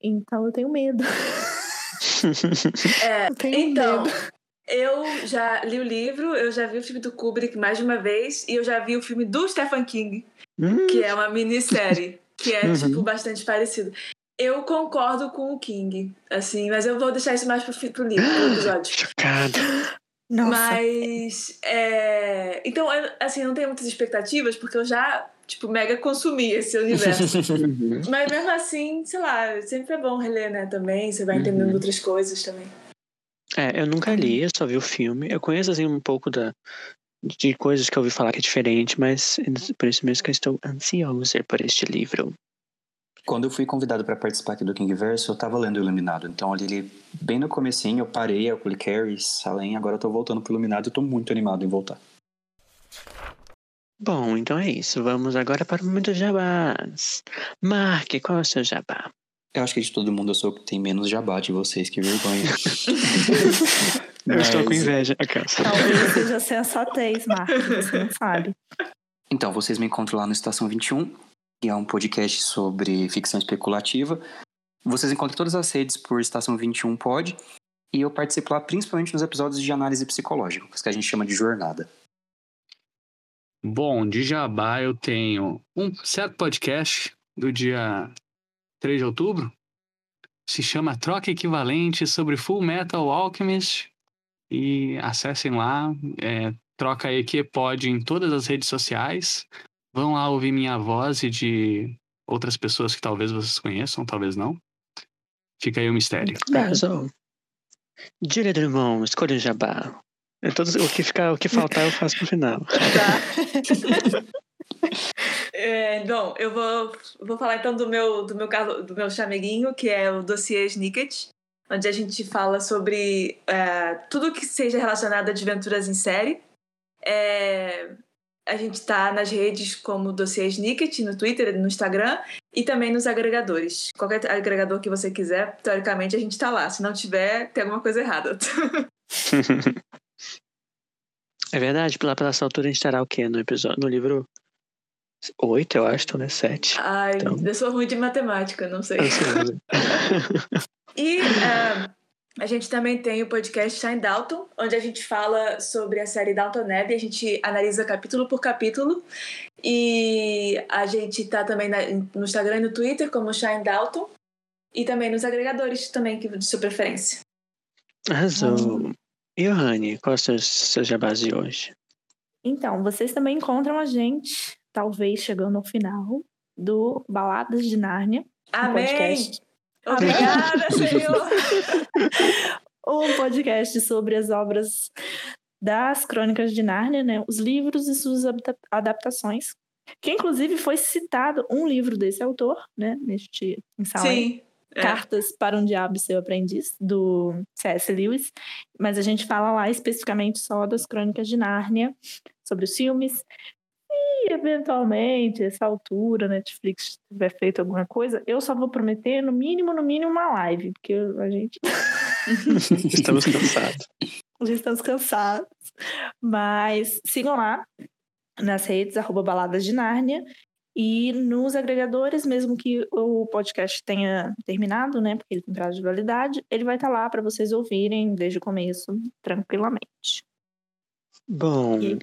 Então, eu tenho medo. É, tenho então, medo. Eu já li o livro, eu já vi o filme do Kubrick mais de uma vez e eu já vi o filme do Stephen King, hum. que é uma minissérie, que é, uhum. tipo, bastante parecido. Eu concordo com o King, assim, mas eu vou deixar isso mais pro, pro livro, pro episódio. Chocado. Nossa. Mas, é... então, eu, assim, eu não tenho muitas expectativas, porque eu já, tipo, mega consumi esse universo. Mas mesmo assim, sei lá, sempre é bom reler, né, também. Você vai entendendo Uhum. outras coisas também. É, eu nunca li, eu só vi o filme. Eu conheço assim um pouco da, de coisas que eu ouvi falar que é diferente, mas por isso mesmo que eu estou ansioso por este livro. Quando eu fui convidado para participar aqui do Kingverse, eu tava lendo o Iluminado. Então, ali, bem no comecinho, eu parei, eu cliquei Carrie, Salem, agora eu tô voltando pro Iluminado e tô muito animado em voltar. Bom, então é isso. Vamos agora para o momento de jabás. Mark, qual é o seu jabá? Eu acho que de todo mundo eu sou o que tem menos jabá de vocês, que vergonha. Eu estou com Mas- inveja. Aquelas. Talvez seja sensatez, Marcos, você não sabe. Então, vocês me encontram lá no Estação 21, que é um podcast sobre ficção especulativa. Vocês encontram todas as redes por Estação 21 Pod. E eu participo lá principalmente nos episódios de análise psicológica, que a gente chama de jornada. Bom, de Jabá eu tenho um certo podcast do dia 3 de outubro. Se chama Troca Equivalente sobre Full Metal Alchemist. E acessem lá. É, troca EQ pode em todas as redes sociais. Vão lá ouvir minha voz e de outras pessoas que talvez vocês conheçam, talvez não. Fica aí o mistério. Arrasou. Júlia Drummond, escolha o jabá. É todo- o, que ficar, o que faltar eu faço no final. Tá. É, bom, eu vou, vou falar então do meu, do meu caso, do meu chameguinho, que é o dossiê Snicket, onde a gente fala sobre é, tudo que seja relacionado a desventuras em série. É, a gente está nas redes como dossiê Snicket, no Twitter, no Instagram e também nos agregadores. Qualquer agregador que você quiser, teoricamente a gente está lá. Se não tiver, tem alguma coisa errada. É verdade, pela, pela essa altura a gente estará o quê? No episódio, no livro 8, eu acho, né? 7. Ai, Então. eu sou ruim de matemática, não sei. E é, a gente também tem o podcast Shine Dalton, onde a gente fala sobre a série Dalton Abbey, a gente analisa capítulo por capítulo. E a gente tá também na- no Instagram e no Twitter como Shine Dalton. E também nos agregadores também, que de sua preferência. Arrasou. E o Rani, qual é o seu, seu jabás de hoje? Então, vocês também encontram a gente, talvez chegando ao final, do Baladas de Nárnia. um Amém! podcast. Obrigada, Senhor! Um podcast sobre as obras das Crônicas de Nárnia, né? Os livros e suas adapta- adaptações. Que inclusive foi citado um livro desse autor, né? Neste ensaio. Sim. é. Cartas para um Diabo e Seu Aprendiz, do C.S. Lewis. Mas a gente fala lá especificamente só das Crônicas de Nárnia, sobre os filmes. Eventualmente, essa altura, Netflix tiver feito alguma coisa, eu só vou prometer, no mínimo, no mínimo, uma live, porque a gente Estamos cansados. já estamos cansados. Mas sigam lá nas redes, arroba Baladas de Nárnia. E nos agregadores, mesmo que o podcast tenha terminado, né? Porque ele tem prazo de validade, ele vai estar lá para vocês ouvirem desde o começo, tranquilamente. Bom, é.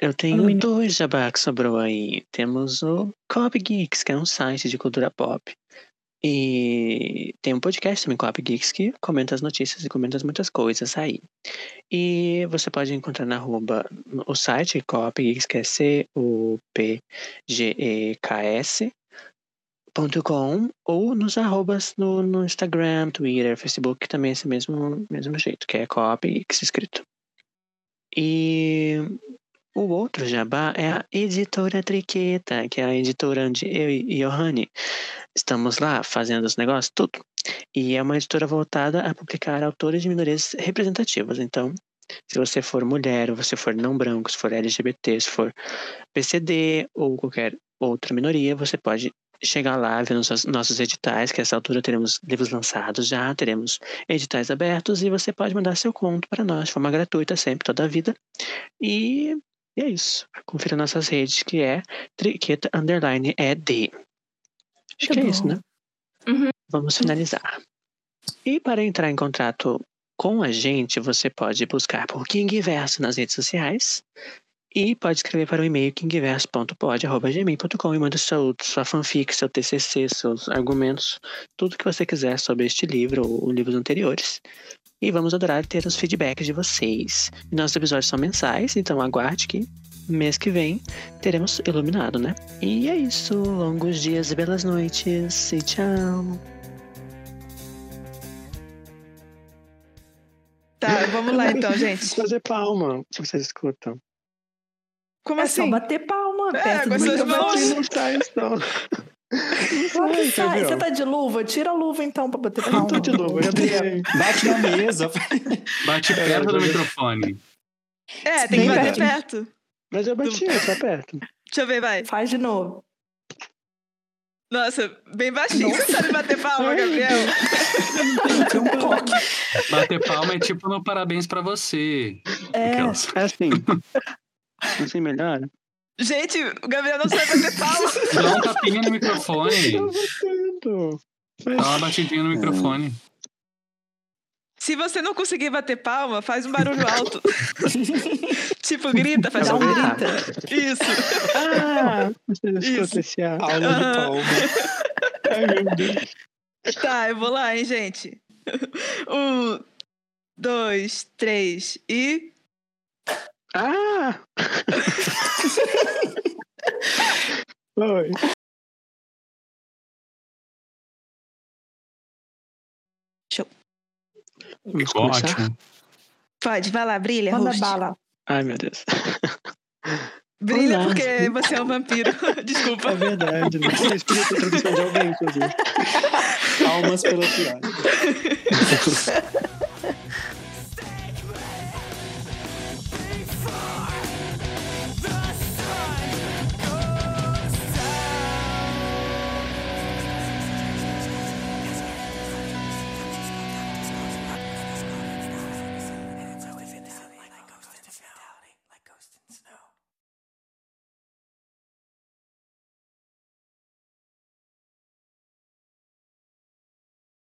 Eu tenho dois jabá que sobrou aí. Temos o Coop Geeks, que é um site de cultura pop. E tem um podcast também, Coop Geeks, que comenta as notícias e comenta muitas coisas aí. E você pode encontrar na arroba o site Coop Geeks, que é C-O-P-G-E-K-S ponto com ou nos arrobas no, no Instagram, Twitter, Facebook, que também é esse mesmo, mesmo jeito, que é Coop Geeks escrito. E o outro jabá é a Editora Triqueta, que é a editora onde eu e Johanny estamos lá fazendo os negócios, tudo. E é uma editora voltada a publicar autores de minorias representativas. Então, se você for mulher, ou você for não branco, se for LGBT, se for PCD ou qualquer outra minoria, você pode chegar lá, ver nossos, nossos editais, que essa altura teremos livros lançados já, teremos editais abertos, e você pode mandar seu conto para nós de forma gratuita, sempre, toda a vida. E e é isso. Confira nossas redes, que é triqueta underline ED. Acho Muito que é bom. isso, né? Uhum. Vamos finalizar. E para entrar em contato com a gente, você pode buscar por Kingverso nas redes sociais e pode escrever para o e-mail kingverso.pod.gmail.com e manda seu, sua fanfic, seu TCC, seus argumentos, tudo que você quiser sobre este livro ou livros anteriores. E vamos adorar ter os feedbacks de vocês. Nossos episódios são mensais, então aguarde que mês que vem teremos iluminado, né? E é isso. Longos dias e belas noites. E tchau. Tá, vamos lá então, gente. Fazer palma, se vocês escutam. Como É só assim? bater palma É, perto com do essas mãos. Não sai, não. Claro que Ai, sai. entendeu? Você tá de luva? Tira a luva então pra bater palma. não tô de luva. Bate na mesa. Bate perto do microfone. É, tem que bater perto. perto. Mas eu bati, tá perto. Deixa eu ver, vai. Faz de novo. Nossa, bem baixinho. Você sabe bater palma, Gabriel? Tem um toque. Bater palma é tipo no parabéns pra você. É. Aquelas. É assim. Assim melhor? Gente, o Gabriel não sabe bater palma. Dá um tapinha no microfone. Dá uma batidinha no microfone. Se você não conseguir bater palma, faz um barulho alto. tipo, grita, faz um um grita. Isso. Ah, Isso. Aula de palma. Ah. Ai, meu Deus. Tá, eu vou lá, hein, gente. Um, dois, três e. Ah! Oi. Vamos Ficou começar? ótimo. Pode, vai lá, brilha, Manda host. bala. Ai, meu Deus. Brilha Olá. porque você é um vampiro. Desculpa. É verdade. Né? Isso podia ter tradução de alguém, inclusive. Palmas pela piada.